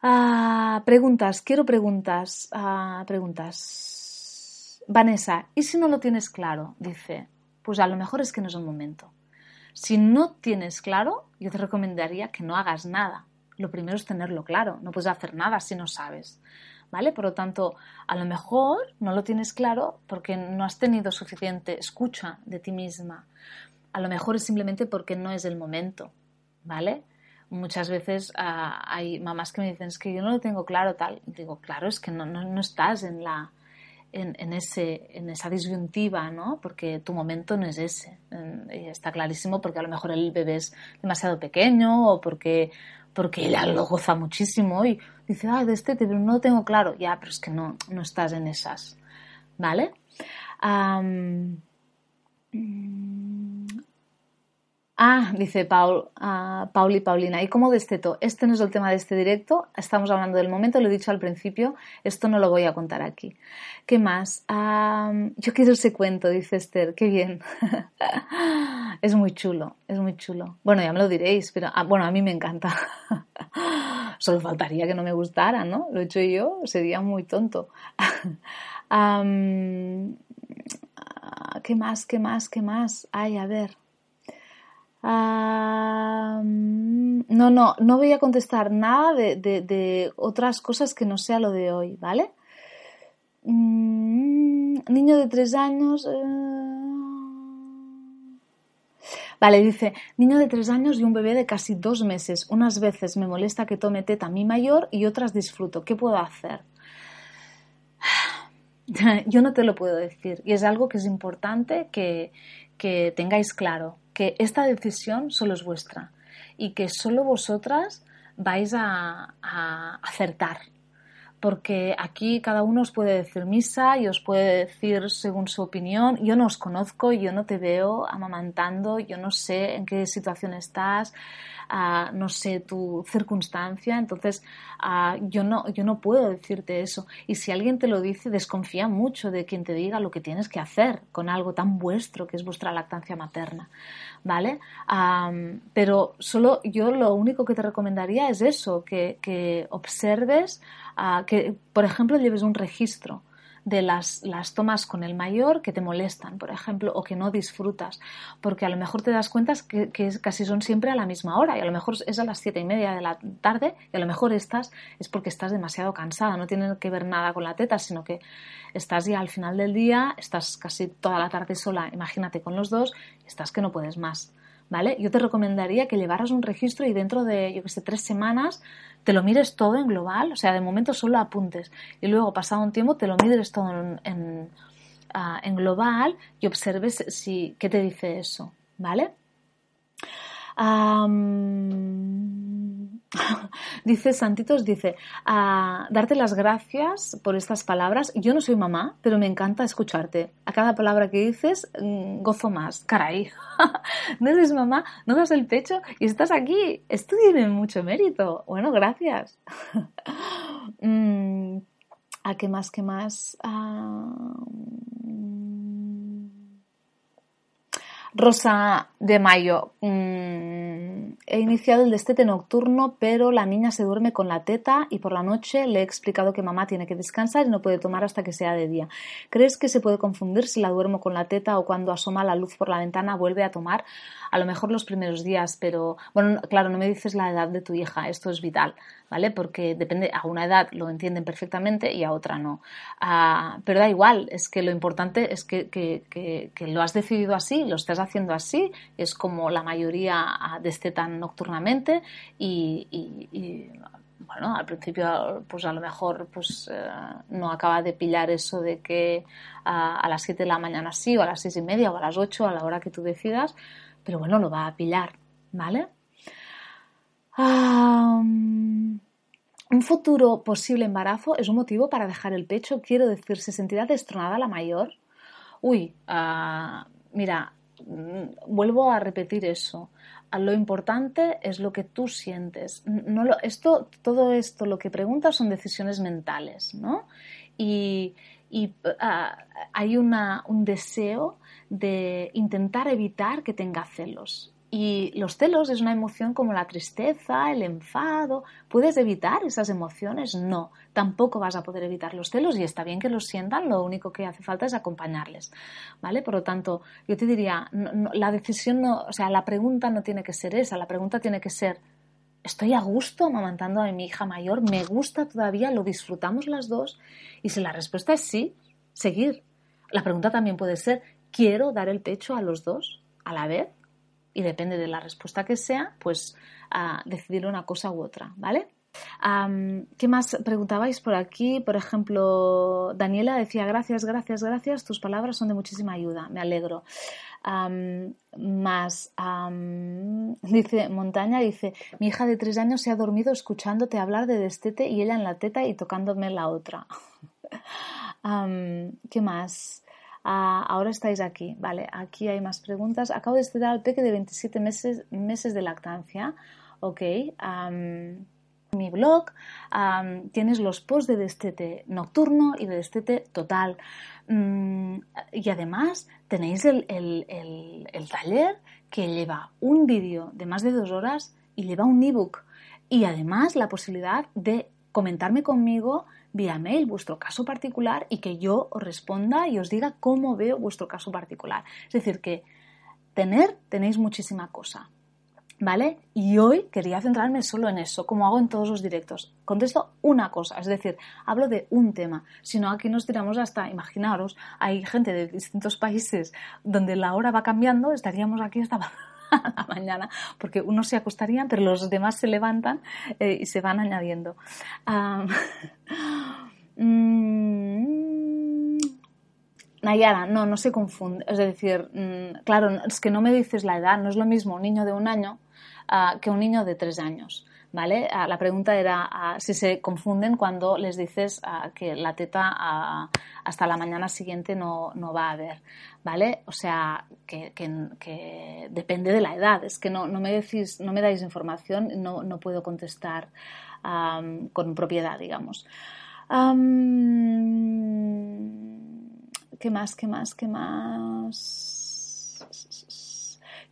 Ah, preguntas, quiero preguntas. Ah, preguntas. Vanessa, ¿y si no lo tienes claro? Dice, pues a lo mejor es que no es el momento. Si no tienes claro, yo te recomendaría que no hagas nada. Lo primero es tenerlo claro, no puedes hacer nada si no sabes. ¿Vale? Por lo tanto, a lo mejor no lo tienes claro porque no has tenido suficiente escucha de ti misma. A lo mejor es simplemente porque no es el momento, ¿vale? Muchas veces ah, hay mamás que me dicen, es que yo no lo tengo claro tal. digo, claro, es que no, no estás en la, en, ese, en esa disyuntiva, ¿no? Porque tu momento no es ese. está clarísimo porque a lo mejor el bebé es demasiado pequeño o porque, porque ella lo goza muchísimo y dice, ah, de este pero no lo tengo claro. Ya, pero es que no, no estás en esas, ¿vale? Ah, dice Paul, uh, Paul y Paulina. ¿Y cómo desteto? Este no es el tema de este directo. Estamos hablando del momento, lo he dicho al principio. Esto no lo voy a contar aquí. ¿Qué más? yo quiero ese cuento, dice Esther. Qué bien. es muy chulo, es muy chulo. Bueno, ya me lo diréis, pero ah, bueno, a mí me encanta. Solo faltaría que no me gustara, ¿no? Lo he hecho yo, sería muy tonto. ¿Qué más? ¿Qué más? ¿Qué más? Ay, a ver no, no, no voy a contestar nada de, otras cosas que no sea lo de hoy, ¿vale? Mm, niño de tres años. Eh. Vale, dice, niño de tres años y un bebé de casi dos meses. Unas veces me molesta que tome teta mi mayor y otras disfruto. ¿Qué puedo hacer? Yo no te lo puedo decir y es algo que es importante que, que tengáis claro que esta decisión solo es vuestra y que solo vosotras vais a, acertar. Porque aquí cada uno os puede decir misa y os puede decir según su opinión. Yo no os conozco, yo no te veo amamantando, yo no sé en qué situación estás, no sé tu circunstancia, entonces yo, no, yo no puedo decirte eso. Y si alguien te lo dice, desconfía mucho de quien te diga lo que tienes que hacer con algo tan vuestro que es vuestra lactancia materna, ¿vale? pero solo yo lo único que te recomendaría es eso, que, que observes, que por ejemplo lleves un registro de las, las tomas con el mayor que te molestan, por ejemplo, o que no disfrutas, porque a lo mejor te das cuenta que, que casi son siempre a la misma hora y a lo mejor es a las siete y media de la tarde y a lo mejor estás es porque estás demasiado cansada, no tiene que ver nada con la teta, sino que estás ya al final del día, estás casi toda la tarde sola, imagínate con los dos, estás que no puedes más. ¿Vale? Yo te recomendaría que llevaras un registro y dentro de, yo que sé, tres semanas te lo mires todo en global, o sea, de momento solo apuntes y luego pasado un tiempo te lo mires todo en, ah, global y observes si, qué te dice eso, ¿vale? dice Santitos, dice, a darte las gracias por estas palabras. Yo no soy mamá, pero me encanta escucharte. A cada palabra que dices, mm, gozo más. Caray, no eres mamá, no das el pecho y estás aquí. Esto tiene mucho mérito. Bueno, gracias. Mm, ¿A qué más, qué más? Ah, Rosa de Mayo. Mm, he iniciado el destete nocturno, pero la niña se duerme con la teta y por la noche le he explicado que mamá tiene que descansar y no puede tomar hasta que sea de día. ¿Crees que se puede confundir si la duermo con la teta o cuando asoma la luz por la ventana vuelve a tomar? A lo mejor los primeros días, pero bueno, claro, no me dices la edad de tu hija, esto es vital. ¿Vale? Porque depende, a una edad lo entienden perfectamente y a otra no. Ah, pero da igual, es que lo importante es que, lo has decidido así, lo estás haciendo así, es como la mayoría ah, destetan nocturnamente y, bueno, al principio pues a lo mejor pues eh, no acaba de pillar eso de que ah, a las 7 de la mañana sí o a las 6 y media o a las 8 a la hora que tú decidas, pero bueno, lo va a pillar, ¿vale? Un futuro posible embarazo es un motivo para dejar el pecho. Quiero decir, ¿se sentirá destronada la mayor? Uy, ah, mira, mm, vuelvo a repetir eso. Ah, lo importante es lo que tú sientes. No esto, todo esto, lo que preguntas son decisiones mentales, ¿no? Y, ah, hay una, un deseo de intentar evitar que tenga celos. Y los celos es una emoción como la tristeza, el enfado. ¿Puedes evitar esas emociones? No, tampoco vas a poder evitar los celos y está bien que los sientan, lo único que hace falta es acompañarles. ¿Vale? Por lo tanto, yo te diría, la decisión no, o sea, la pregunta no tiene que ser esa, la pregunta tiene que ser, ¿estoy a gusto amamantando a mi hija mayor? ¿Me gusta todavía? ¿Lo disfrutamos las dos? Y si la respuesta es sí, seguir. La pregunta también puede ser, ¿quiero dar el pecho a los dos a la vez? Y depende de la respuesta que sea, pues decidir una cosa u otra, ¿vale? ¿Qué más preguntabais por aquí? Por ejemplo, Daniela decía, gracias, gracias, gracias, tus palabras son de muchísima ayuda, me alegro. más, dice Montaña, dice, mi hija de tres años se ha dormido escuchándote hablar de destete y ella en la teta y tocándome la otra. ¿Qué más? Ah, ahora estáis aquí, vale, aquí hay más preguntas. Acabo de estudiar al peque de 27 meses, meses de lactancia, ok. mi blog tienes los posts de destete nocturno y de destete total. Mm, y además tenéis el, el taller que lleva un vídeo de más de dos horas y lleva un ebook. Y además la posibilidad de comentarme conmigo mail vuestro caso particular y que yo os responda y os diga cómo veo vuestro caso particular. Es decir, que tener, tenéis muchísima cosa. ¿Vale? Y hoy quería centrarme solo en eso, como hago en todos los directos. Contesto una cosa, es decir, hablo de un tema. Si no, aquí nos tiramos hasta, imaginaros, hay gente de distintos países donde la hora va cambiando, estaríamos aquí hasta la mañana, porque unos se acostarían, pero los demás se levantan eh, y se van añadiendo. Mm, Nayara, no, no se confunde. Es decir, mm, claro, es que no me dices la edad, no es lo mismo un niño de un año ah, que un niño de tres años. ¿Vale? La pregunta era si se confunden cuando les dices que la teta hasta la mañana siguiente no, no, va a haber. ¿Vale? O sea, que, que, depende de la edad. Es que no, no, me, decís, no me dais información, no, no puedo contestar con propiedad, digamos. ¿Qué más? ¿Qué más? ¿Qué más?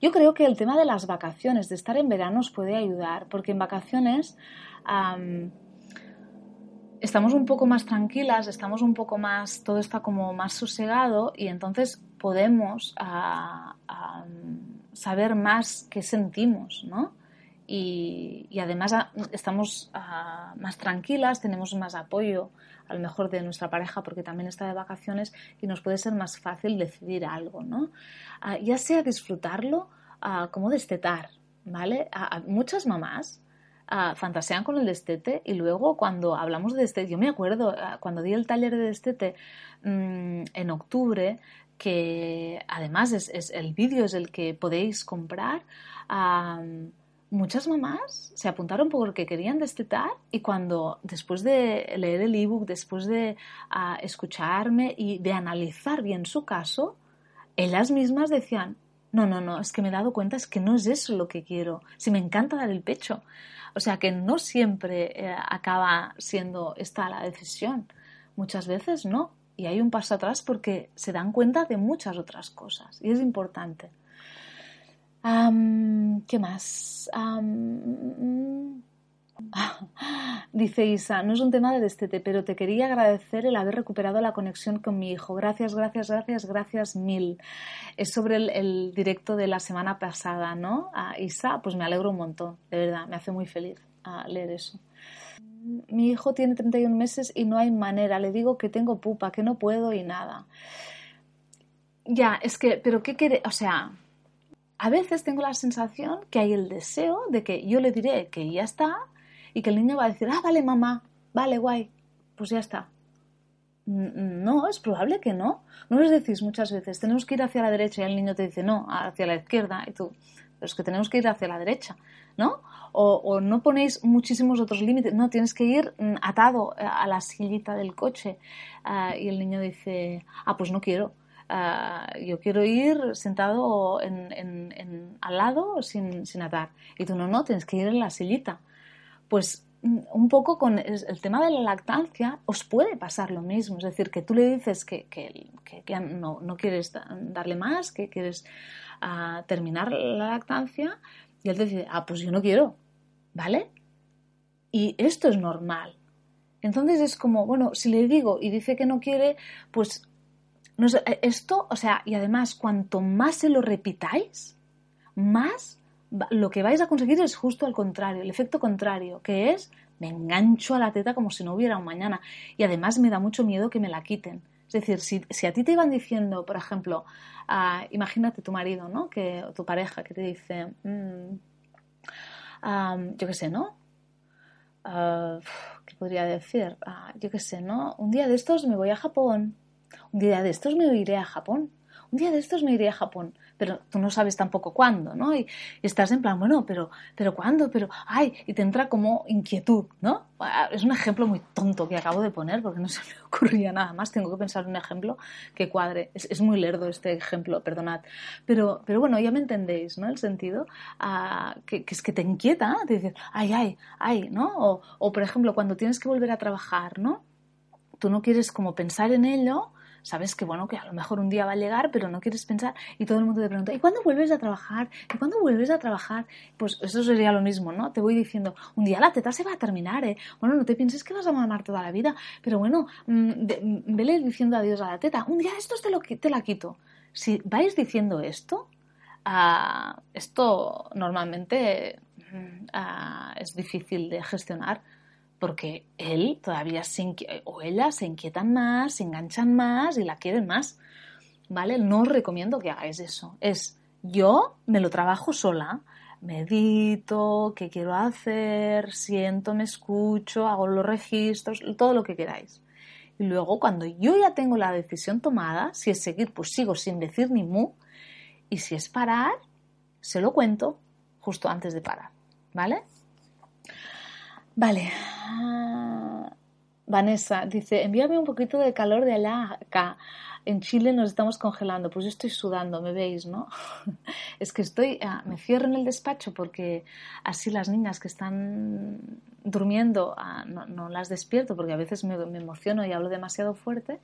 Yo creo que el tema de las vacaciones, de estar en verano, os puede ayudar, porque en vacaciones estamos un poco más tranquilas, estamos un poco más, todo está como más sosegado y entonces podemos saber más qué sentimos, ¿no? Y, además ah, estamos ah, más tranquilas, tenemos más apoyo a lo mejor de nuestra pareja porque también está de vacaciones y nos puede ser más fácil decidir algo, ¿no? Ah, ya sea disfrutarlo como destetar, ¿vale? muchas mamás fantasean con el destete y luego cuando hablamos de destete, yo me acuerdo cuando di el taller de destete mm, en octubre, que además es, el vídeo es el que podéis comprar, muchas mamás se apuntaron porque querían destetar y cuando después de leer el ebook, después de ah, escucharme y de analizar bien su caso, ellas mismas decían, no, no, no, es que me he dado cuenta, es que no es eso lo que quiero, si me encanta dar el pecho. O sea que no siempre eh, acaba siendo esta la decisión, muchas veces no. Y hay un paso atrás porque se dan cuenta de muchas otras cosas y es importante. ¿Qué más? dice Isa, no es un tema de destete, pero te quería agradecer el haber recuperado la conexión con mi hijo. Gracias, gracias, gracias, gracias mil. Es sobre el, directo de la semana pasada, ¿no? Isa, pues me alegro un montón, de verdad, me hace muy feliz leer eso. Mi hijo tiene 31 meses y no hay manera. Le digo que tengo pupa, que no puedo y nada. Ya, es que, pero ¿qué quiere? O sea, a veces tengo la sensación que hay el deseo de que yo le diré que ya está y que el niño va a decir, ah, vale, mamá, vale, guay, pues ya está. No, es probable que no. No les decís muchas veces, tenemos que ir hacia la derecha y el niño te dice, no, hacia la izquierda y tú, pero es que tenemos que ir hacia la derecha, ¿no? O, no ponéis muchísimos otros límites, no, tienes que ir mm, atado a la sillita del coche ah, y el niño dice, ah, pues no quiero Ah, yo quiero ir sentado en, al lado sin, sin, atar. Y tú no, no, tienes que ir en la sillita. Pues mm, un poco con el, tema de la lactancia os puede pasar lo mismo. Es decir, que tú le dices que, que, que, no, no, quieres darle más, que quieres ah, terminar la lactancia y él te dice, ah, pues yo no quiero, ¿vale? Y esto es normal. Entonces es como, bueno, si le digo y dice que no quiere, pues eh, esto, o sea, y además, cuanto más se lo repitáis, más lo que vais a conseguir es justo al contrario, el efecto contrario, que es me engancho a la teta como si no hubiera un mañana. Y además me da mucho miedo que me la quiten. Es decir, si, a ti te iban diciendo, por ejemplo, imagínate tu marido, ¿no? Que, o tu pareja que te dice, mm, yo qué sé, ¿no? Ah, ¿Qué podría decir? Ah, yo qué sé, ¿no? Un día de estos me voy a Japón un día de estos me iré a Japón. Un día de estos me iré a Japón. Pero tú no sabes tampoco cuándo, ¿no? Y, estás en plan, bueno, pero, pero ¿cuándo? Pero, ay, y te entra como inquietud, ¿no? Ah, es un ejemplo muy tonto que acabo de poner porque no se me ocurría nada más. Tengo que pensar en un ejemplo que cuadre. Es, muy lerdo este ejemplo, perdonad. Pero, pero bueno, ya me entendéis, ¿no? El sentido ah, que, es que te inquieta, te dices, ay, ay, ay, ¿no? O, o, por ejemplo, cuando tienes que volver a trabajar, ¿no? Tú no quieres como pensar en ello sabes que bueno, que a lo mejor un día va a llegar, pero no quieres pensar y todo el mundo te pregunta, ¿y cuándo vuelves a trabajar? ¿Y cuándo vuelves a trabajar? Pues eso sería lo mismo, ¿no? Te voy diciendo, un día la teta se va a terminar, ¿eh? Bueno, no te pienses que vas a mamar toda la vida, pero bueno, mm, mm, vele diciendo adiós a la teta, un día esto te, lo, te la quito. Si vais diciendo esto, ah, esto normalmente mm, ah, es difícil de gestionar porque él todavía se o ella se inquietan más, se enganchan más y la quieren más. ¿Vale? No os recomiendo que hagáis eso. Es yo me lo trabajo sola, medito, qué quiero hacer, siento, me escucho, hago los registros, todo lo que queráis. Y luego cuando yo ya tengo la decisión tomada, si es seguir, pues sigo sin decir ni mu. Y si es parar, se lo cuento justo antes de parar. ¿Vale? Vale. Ah, Vanessa dice, envíame un poquito de calor de acá. En Chile nos estamos congelando. Pues yo estoy sudando, me veis, ¿no? es que estoy, ah, me cierro en el despacho porque así las niñas que están durmiendo ah, no, las despierto porque a veces me, emociono y hablo demasiado fuerte.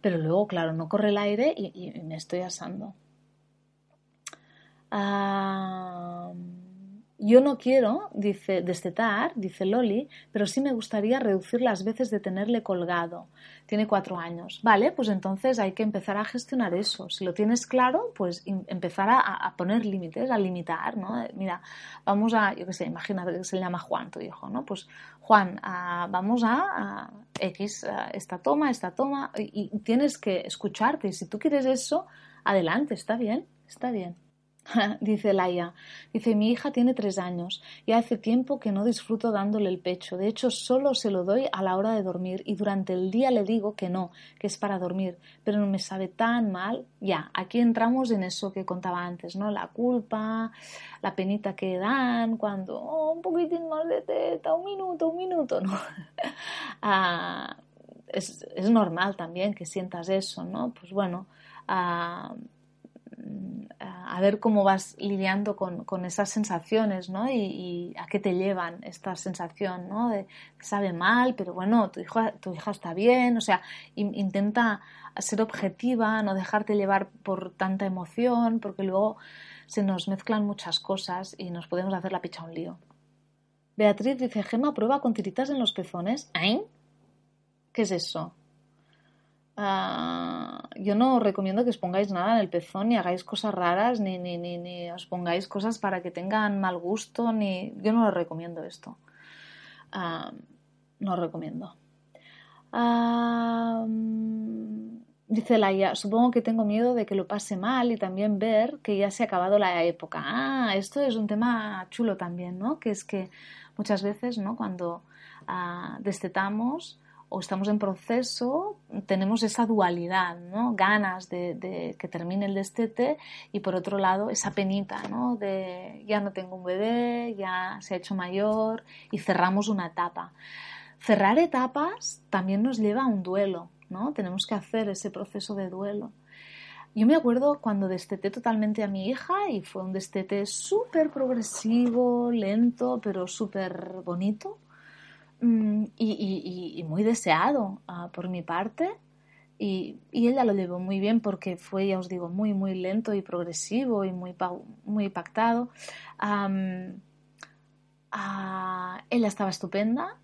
Pero luego, claro, no corre el aire y, y me estoy asando. Ah... Yo no quiero, dice, destetar, dice Loli, pero sí me gustaría reducir las veces de tenerle colgado. Tiene cuatro años. Vale, pues entonces hay que empezar a gestionar eso. Si lo tienes claro, pues empezar a, poner límites, a limitar, ¿no? Mira, vamos a, yo qué sé, imagínate que se llama Juan, tu hijo, ¿no? Pues Juan, vamos a, X, esta toma, esta toma, y tienes que escucharte. Y si tú quieres eso, adelante, está bien, está bien. dice Laia. Dice, mi hija tiene tres años y hace tiempo que no disfruto dándole el pecho. De hecho, solo se lo doy a la hora de dormir y durante el día le digo que no, que es para dormir, pero no me sabe tan mal. Ya, aquí entramos en eso que contaba antes, ¿no? La culpa, la penita que dan cuando, oh, un poquitín más de teta, un minuto, un minuto, ¿no? ah, es, es, normal también que sientas eso, ¿no? Pues bueno, ah, a ver cómo vas lidiando con, con esas sensaciones, ¿no? Y, a qué te llevan esta sensación, ¿no? De sabe mal, pero bueno, tu hija, tu hija está bien, o sea, intenta ser objetiva, no dejarte llevar por tanta emoción, porque luego se nos mezclan muchas cosas y nos podemos hacer la picha un lío. Beatriz dice, Gema, prueba con tiritas en los pezones. ¿Eh? ¿Qué es eso? Ah, yo no recomiendo que os pongáis nada en el pezón, ni hagáis cosas raras, ni, ni, ni, os pongáis cosas para que tengan mal gusto, ni yo no lo recomiendo esto. Uh, no recomiendo. Uh, dice Laia, supongo que tengo miedo de que lo pase mal y también ver que ya se ha acabado la época. Ah, esto es un tema chulo también, ¿no? Que es que muchas veces, ¿no? Cuando destetamos, o estamos en proceso, tenemos esa dualidad, ¿no? Ganas de, que termine el destete y por otro lado esa penita, ¿no? De ya no tengo un bebé, ya se ha hecho mayor y cerramos una etapa. Cerrar etapas también nos lleva a un duelo, ¿no? Tenemos que hacer ese proceso de duelo. Yo me acuerdo cuando desteté totalmente a mi hija y fue un destete súper progresivo, lento, pero súper bonito Mm, y, muy deseado ah, por mi parte. Y, ella lo llevó muy bien porque fue, ya os digo, muy, muy lento y progresivo y muy, muy pactado. Ah, ella estaba estupenda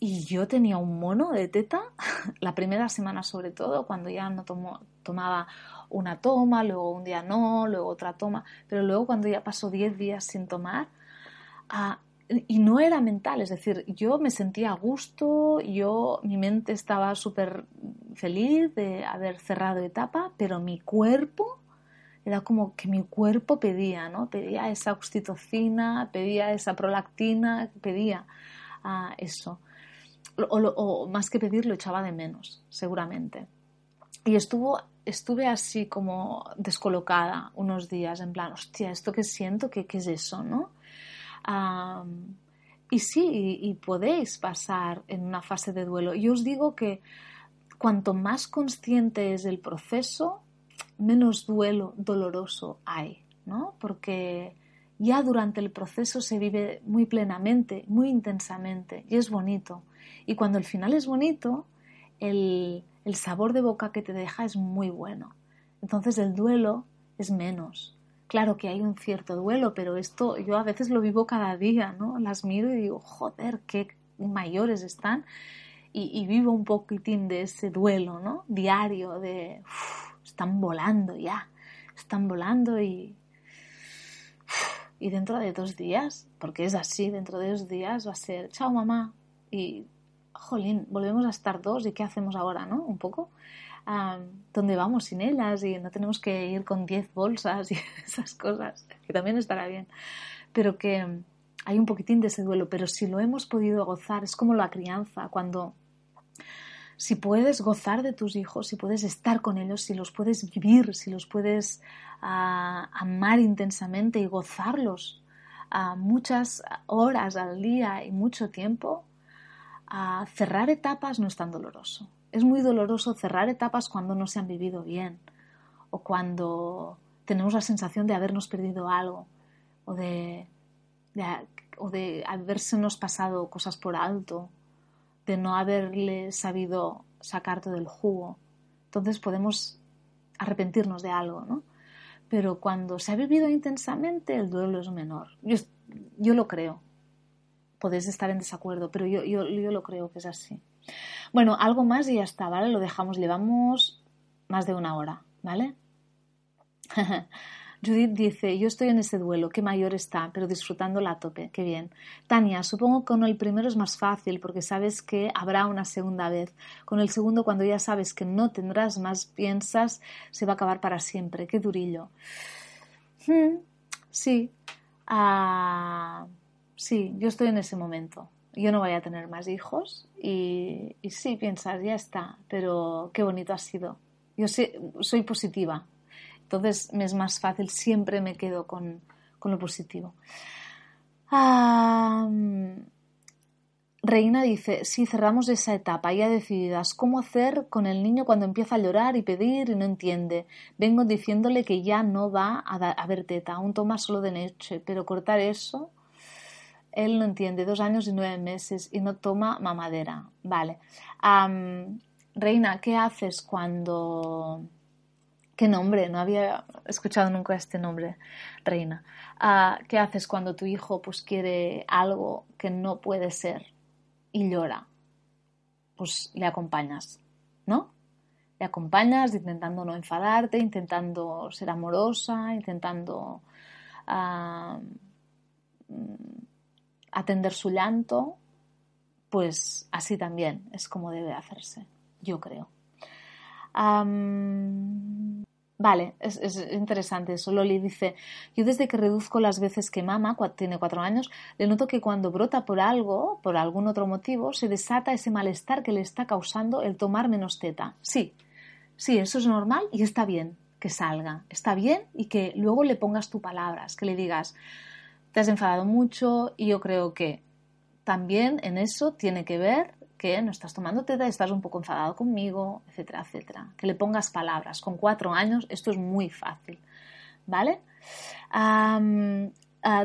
y yo tenía un mono de teta, la primera semana sobre todo, cuando ya no tomaba una toma, luego un día no, luego otra toma, pero luego cuando ya pasó 10 días sin tomar, uh, y no era mental, es decir, yo me sentía a gusto, yo, mi mente estaba súper feliz de haber cerrado etapa, pero mi cuerpo era como que mi cuerpo pedía, ¿no? Pedía esa oxitocina, pedía esa prolactina, pedía uh, eso. O, más que pedir, lo echaba de menos, seguramente. Y estuvo, estuve así como descolocada unos días, en plan, hostia, ¿esto que siento? ¿Qué, qué es eso, no? Y sí, y, podéis pasar en una fase de duelo. Yo os digo que cuanto más consciente es el proceso, menos duelo doloroso hay, ¿no? Porque ya durante el proceso se vive muy plenamente, muy intensamente y es bonito. Y cuando el final es bonito, el, el sabor de boca que te deja es muy bueno. Entonces el duelo es menos. Claro que hay un cierto duelo, pero esto yo a veces lo vivo cada día, ¿no? Las miro y digo, joder, qué mayores están. Y, vivo un poquitín de ese duelo, ¿no? Diario, de, están volando ya, están volando y, y dentro de dos días, porque es así, dentro de dos días va a ser, chao mamá, y, jolín, volvemos a estar dos y qué hacemos ahora, ¿no? Un poco dónde vamos sin ellas y no tenemos que ir con 10 bolsas y esas cosas, que también estará bien. Pero que hay un poquitín de ese duelo, pero si lo hemos podido gozar, es como la crianza, cuando si puedes gozar de tus hijos, si puedes estar con ellos, si los puedes vivir, si los puedes ah, amar intensamente y gozarlos a muchas horas al día y mucho tiempo, a cerrar etapas no es tan doloroso. Es muy doloroso cerrar etapas cuando no se han vivido bien o cuando tenemos la sensación de habernos perdido algo o de, de, o de habérsenos pasado cosas por alto, de no haberle sabido sacar todo el jugo. Entonces podemos arrepentirnos de algo, ¿no? Pero cuando se ha vivido intensamente, el duelo es menor. Yo, yo lo creo. Podéis estar en desacuerdo, pero yo, yo, yo lo creo que es así. Bueno, algo más y ya está, ¿vale? Lo dejamos, llevamos más de una hora, ¿vale? Judith dice, yo estoy en ese duelo, qué mayor está, pero disfrutando la tope, qué bien. Tania, supongo que con el primero es más fácil porque sabes que habrá una segunda vez. Con el segundo, cuando ya sabes que no tendrás más, piensas, se va a acabar para siempre, qué durillo. Hmm, sí, ah, sí, yo estoy en ese momento. Yo no voy a tener más hijos y, y sí, piensas, ya está, pero qué bonito ha sido. Yo soy positiva, entonces me es más fácil, siempre me quedo con, lo positivo. Reina dice, si cerramos esa etapa ya decididas, ¿cómo hacer con el niño cuando empieza a llorar y pedir y no entiende? Vengo diciéndole que ya no va a, ver teta, aún toma solo de noche, pero cortar eso, él no entiende, dos años y nueve meses y no toma mamadera. Vale. Reina, ¿qué haces cuando... ¿Qué nombre? No había escuchado nunca este nombre, Reina. Ah, ¿Qué haces cuando tu hijo pues quiere algo que no puede ser? y llora, pues le acompañas, ¿no? Le acompañas intentando no enfadarte, intentando ser amorosa, intentando atender su llanto, pues así también es como debe hacerse, yo creo. Vale, es, interesante eso. Loli dice, yo desde que reduzco las veces que mama, tiene cuatro años, le noto que cuando brota por algo, por algún otro motivo, se desata ese malestar que le está causando el tomar menos teta. Sí, sí, eso es normal y está bien que salga. Está bien y que luego le pongas tus palabras, que le digas, te has enfadado mucho y yo creo que también en eso tiene que ver que no estás tomando teta, estás un poco enfadado conmigo, etcétera, etcétera. Que le pongas palabras. Con cuatro años esto es muy fácil, ¿vale? Ah,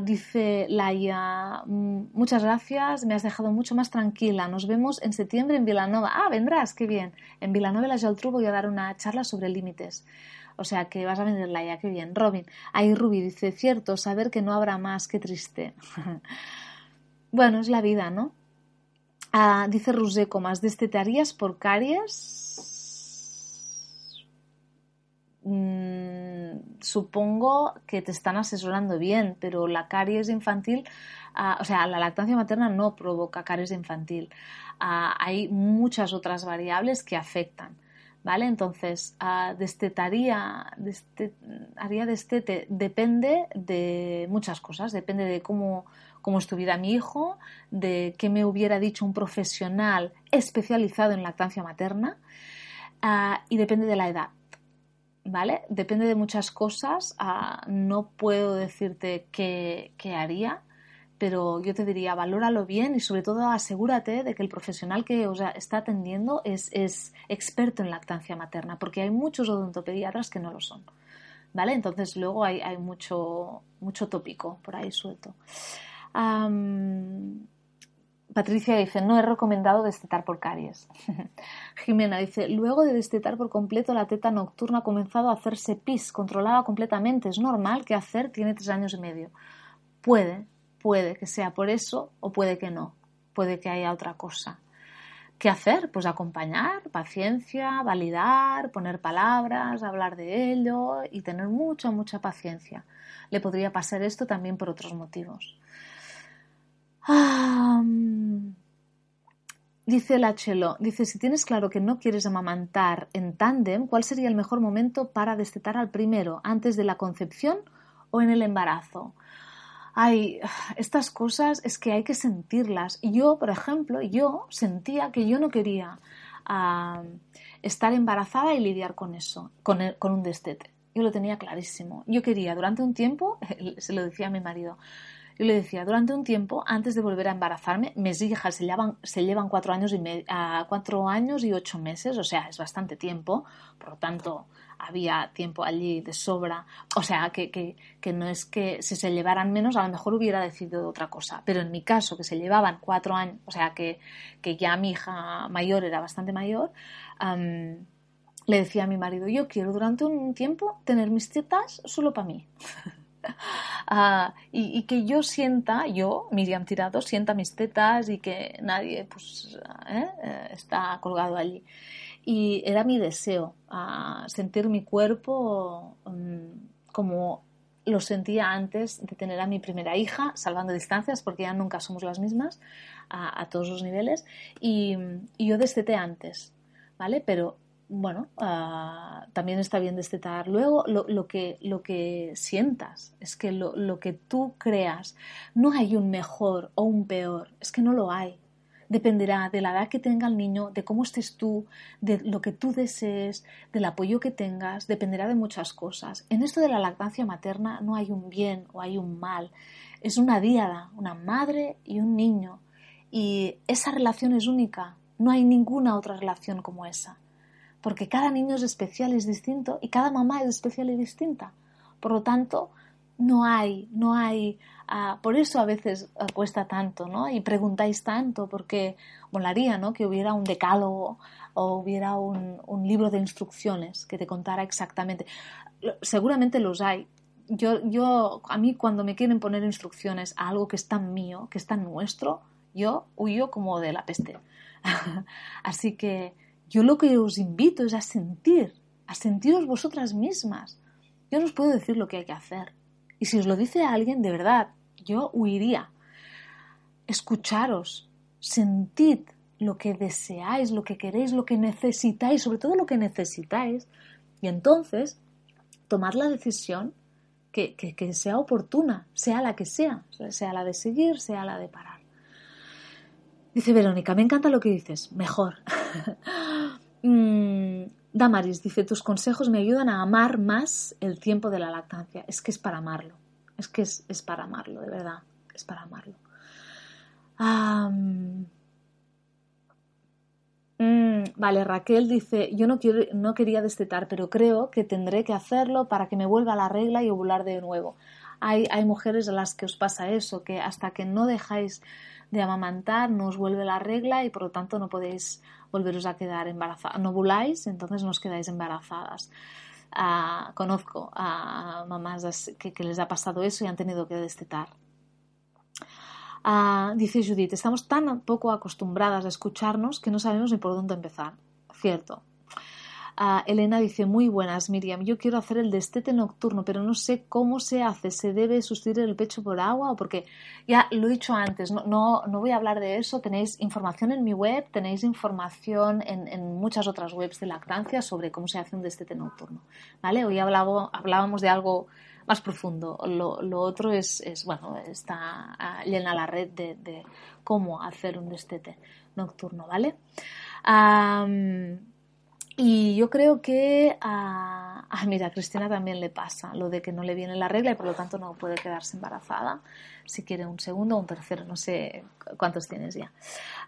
dice Laia, mm, muchas gracias, me has dejado mucho más tranquila. Nos vemos en septiembre en Vilanova. Ah, vendrás, qué bien. En Vilanova la Geltrú voy a dar una charla sobre límites. O sea que vas a venir Laia, qué bien. Robin, ahí Ruby dice, cierto, saber que no habrá más, qué triste. bueno, es la vida, ¿no? Ah, dice Rusé Comas, ¿destetarías por caries? Mm, supongo que te están asesorando bien, pero la caries infantil, ah, o sea, la lactancia materna no provoca caries infantil. Ah, hay muchas otras variables que afectan. ¿Vale? Entonces, destetaría, haría destete, depende de muchas cosas, depende de cómo, cómo estuviera mi hijo, de qué me hubiera dicho un profesional especializado en lactancia materna ah, y depende de la edad. ¿Vale? Depende de muchas cosas. Ah, no puedo decirte qué, haría, pero yo te diría, valóralo bien y sobre todo asegúrate de que el profesional que os está atendiendo es, experto en lactancia materna, porque hay muchos odontopediatras que no lo son. ¿Vale? Entonces luego hay, mucho tópico por ahí suelto. Patricia dice, no he recomendado destetar por caries. Jimena dice, luego de destetar por completo, la teta nocturna ha comenzado a hacerse pis, controlada completamente. Es normal que hacer tiene tres años y medio. Puede, puede que sea por eso o puede que no. Puede que haya otra cosa. ¿Qué hacer? Pues acompañar, paciencia, validar, poner palabras, hablar de ello y tener mucha, mucha paciencia. Le podría pasar esto también por otros motivos dice la Chelo, dice, si tienes claro que no quieres amamantar en tándem, ¿cuál sería el mejor momento para destetar al primero, antes de la concepción o en el embarazo? Ay, estas cosas es que hay que sentirlas. Yo, por ejemplo, yo sentía que yo no quería estar embarazada y lidiar con eso, con, con un destete. Yo lo tenía clarísimo. Yo quería, durante un tiempo, se lo decía a mi marido, yo le decía, durante un tiempo, antes de volver a embarazarme, mis hijas se llevan, se llevan cuatro, años y cuatro años y ocho meses, o sea, es bastante tiempo, por lo tanto, había tiempo allí de sobra. O sea, que, que, que, no es que si se llevaran menos, a lo mejor hubiera decidido otra cosa. Pero en mi caso, que se llevaban cuatro años, o sea, que, que ya mi hija mayor era bastante mayor, le decía a mi marido, yo quiero durante un tiempo tener mis tetas solo para mí. Ah, y, que yo sienta, yo, Miriam Tirado, sienta mis tetas y que nadie pues, ¿eh? Eh, está colgado allí. Y era mi deseo, sentir mi cuerpo mm, como lo sentía antes de tener a mi primera hija, salvando distancias, porque ya nunca somos las mismas a, todos los niveles, y, yo desteté antes, ¿vale? Pero bueno, ah, también está bien destetar. Luego, lo, que, lo que sientas, es que lo, lo, que tú creas, no hay un mejor o un peor, es que no lo hay. Dependerá de la edad que tenga el niño, de cómo estés tú, de lo que tú desees, del apoyo que tengas, dependerá de muchas cosas. En esto de la lactancia materna no hay un bien o hay un mal, es una diada, una madre y un niño. Y esa relación es única, no hay ninguna otra relación como esa porque cada niño es especial es distinto y cada mamá es especial y distinta. Por lo tanto, no hay, no hay, ah, por eso a veces ah, cuesta tanto, ¿no? Y preguntáis tanto, porque molaría, ¿no? Que hubiera un decálogo o hubiera un, un libro de instrucciones que te contara exactamente. Seguramente los hay. Yo, yo, a mí cuando me quieren poner instrucciones a algo que es tan mío, que es tan nuestro, yo huyo como de la peste. Así que yo lo que os invito es a sentir, a sentiros vosotras mismas. Yo no os puedo decir lo que hay que hacer. Y si os lo dice alguien, de verdad, yo huiría. Escucharos, sentid lo que deseáis, lo que queréis, lo que necesitáis, sobre todo lo que necesitáis, y entonces tomad la decisión que, que, sea oportuna, sea la que sea, sea la de seguir, sea la de parar. Dice Verónica, me encanta lo que dices, mejor. Mm, Damaris dice, tus consejos me ayudan a amar más el tiempo de la lactancia. Es que es para amarlo. Es que es, para amarlo, de verdad. Es para amarlo. Mm, vale, Raquel dice, yo no, quiero, no quería destetar, pero creo que tendré que hacerlo para que me vuelva la regla y ovular de nuevo. Hay, hay mujeres a las que os pasa eso, que hasta que no dejáis de amamantar no os vuelve la regla y por lo tanto no podéis volveros a quedar embarazadas. No ovuláis, entonces no os quedáis embarazadas. Ah, conozco a mamás que, les ha pasado eso y han tenido que destetar. Ah, dice Judith, estamos tan poco acostumbradas a escucharnos que no sabemos ni por dónde empezar. Cierto, Elena dice, muy buenas, Miriam, yo quiero hacer el destete nocturno, pero no sé cómo se hace. ¿Se debe sustituir el pecho por agua o porque ya lo he dicho antes, no, no, no voy a hablar de eso. Tenéis información en mi web, tenéis información en, en, muchas otras webs de lactancia sobre cómo se hace un destete nocturno. ¿Vale? Hoy hablábamos de algo más profundo. Lo, lo otro es, es, bueno, está llena la red de, de, cómo hacer un destete nocturno, ¿vale? Y yo creo que a, mira, a Cristina también le pasa lo de que no le viene la regla y por lo tanto no puede quedarse embarazada. Si quiere un segundo o un tercero, no sé cuántos tienes ya.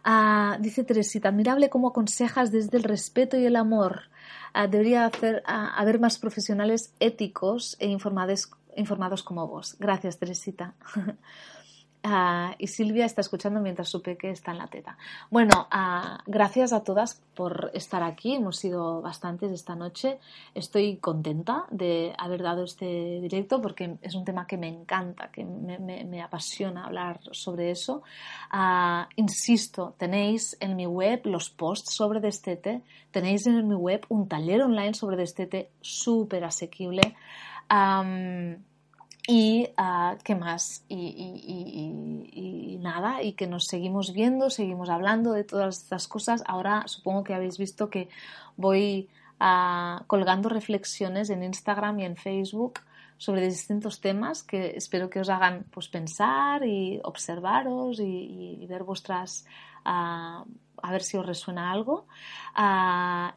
Ah, dice Teresita, admirable cómo aconsejas desde el respeto y el amor. Ah, debería hacer, ah, haber más profesionales éticos e informados, informados como vos. Gracias, Teresita. Ah, y Silvia está escuchando mientras su peque está en la teta. Bueno, ah, gracias a todas por estar aquí. Hemos sido bastantes esta noche. Estoy contenta de haber dado este directo porque es un tema que me encanta, que me, apasiona hablar sobre eso. Ah, insisto, tenéis en mi web los posts sobre Destete, tenéis en mi web un taller online sobre Destete súper asequible. Y uh, qué más, y, nada, y que nos seguimos viendo, seguimos hablando de todas estas cosas. Ahora supongo que habéis visto que voy uh, colgando reflexiones en Instagram y en Facebook sobre distintos temas que espero que os hagan pues, pensar y observaros y, ver vuestras... Uh, a ver si os resuena algo.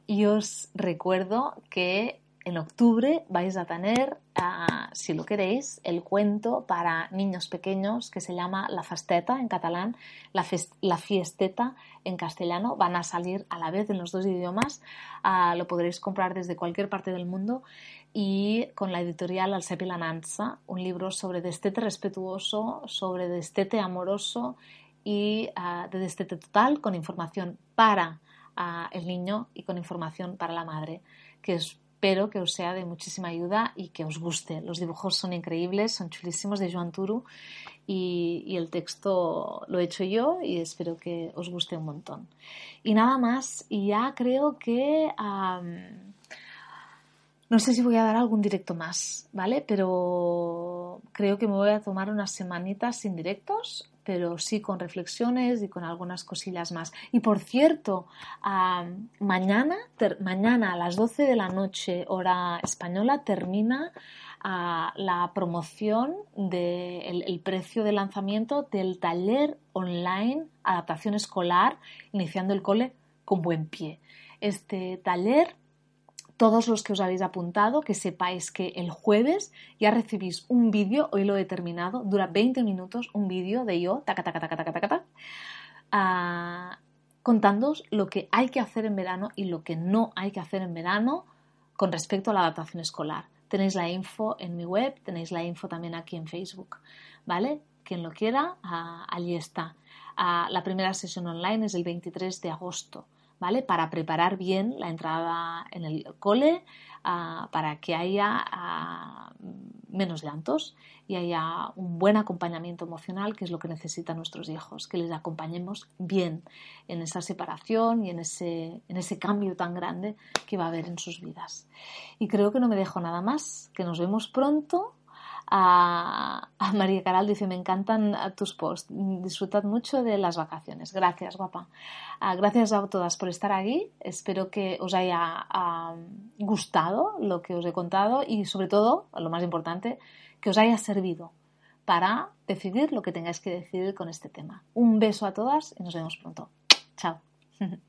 y os recuerdo que en octubre vais a tener, ah, si lo queréis, el cuento para niños pequeños que se llama La Fasteta en catalán, la, la, Fiesteta en castellano. Van a salir a la vez en los dos idiomas. Ah, lo podréis comprar desde cualquier parte del mundo y con la editorial Alcepi la Nanza, un libro sobre destete respetuoso, sobre destete amoroso y uh, de destete total con información para el niño y con información para la madre, que es espero que os sea de muchísima ayuda y que os guste. Los dibujos son increíbles, son chulísimos de Joan Turu y, el texto lo he hecho yo y espero que os guste un montón. Y nada más, y ya creo que No sé si voy a dar algún directo más, ¿vale? Pero creo que me voy a tomar unas semanitas sin directos, pero sí con reflexiones y con algunas cosillas más. Y por cierto, mañana, mañana a las 12 de la noche, hora española, termina la promoción del precio de lanzamiento del taller online adaptación escolar iniciando el cole con buen pie. Este taller todos los que os habéis apuntado, que sepáis que el jueves ya recibís un vídeo, hoy lo he terminado, dura 20 minutos, un vídeo de yo, taca, taca, taca, taca, taca, uh, contándoos lo que hay que hacer en verano y lo que no hay que hacer en verano con respecto a la adaptación escolar. Tenéis la info en mi web, tenéis la info también aquí en Facebook, ¿vale? Quien lo quiera, uh, allí está. Uh, la primera sesión online es el 23 de agosto. ¿Vale? Para preparar bien la entrada en el cole, ah, para que haya ah, menos llantos y haya un buen acompañamiento emocional, que es lo que necesitan nuestros hijos, que les acompañemos bien en esa separación y en ese, en ese cambio tan grande que va a haber en sus vidas. Y creo que no me dejo nada más, que nos vemos pronto a, María Caral dice, me encantan tus posts, disfrutad mucho de las vacaciones. Gracias, guapa. Ah, gracias a todas por estar aquí. Espero que os haya gustado lo que os he contado y sobre todo, lo más importante, que os haya servido para decidir lo que tengáis que decidir con este tema. Un beso a todas y nos vemos pronto. Chao.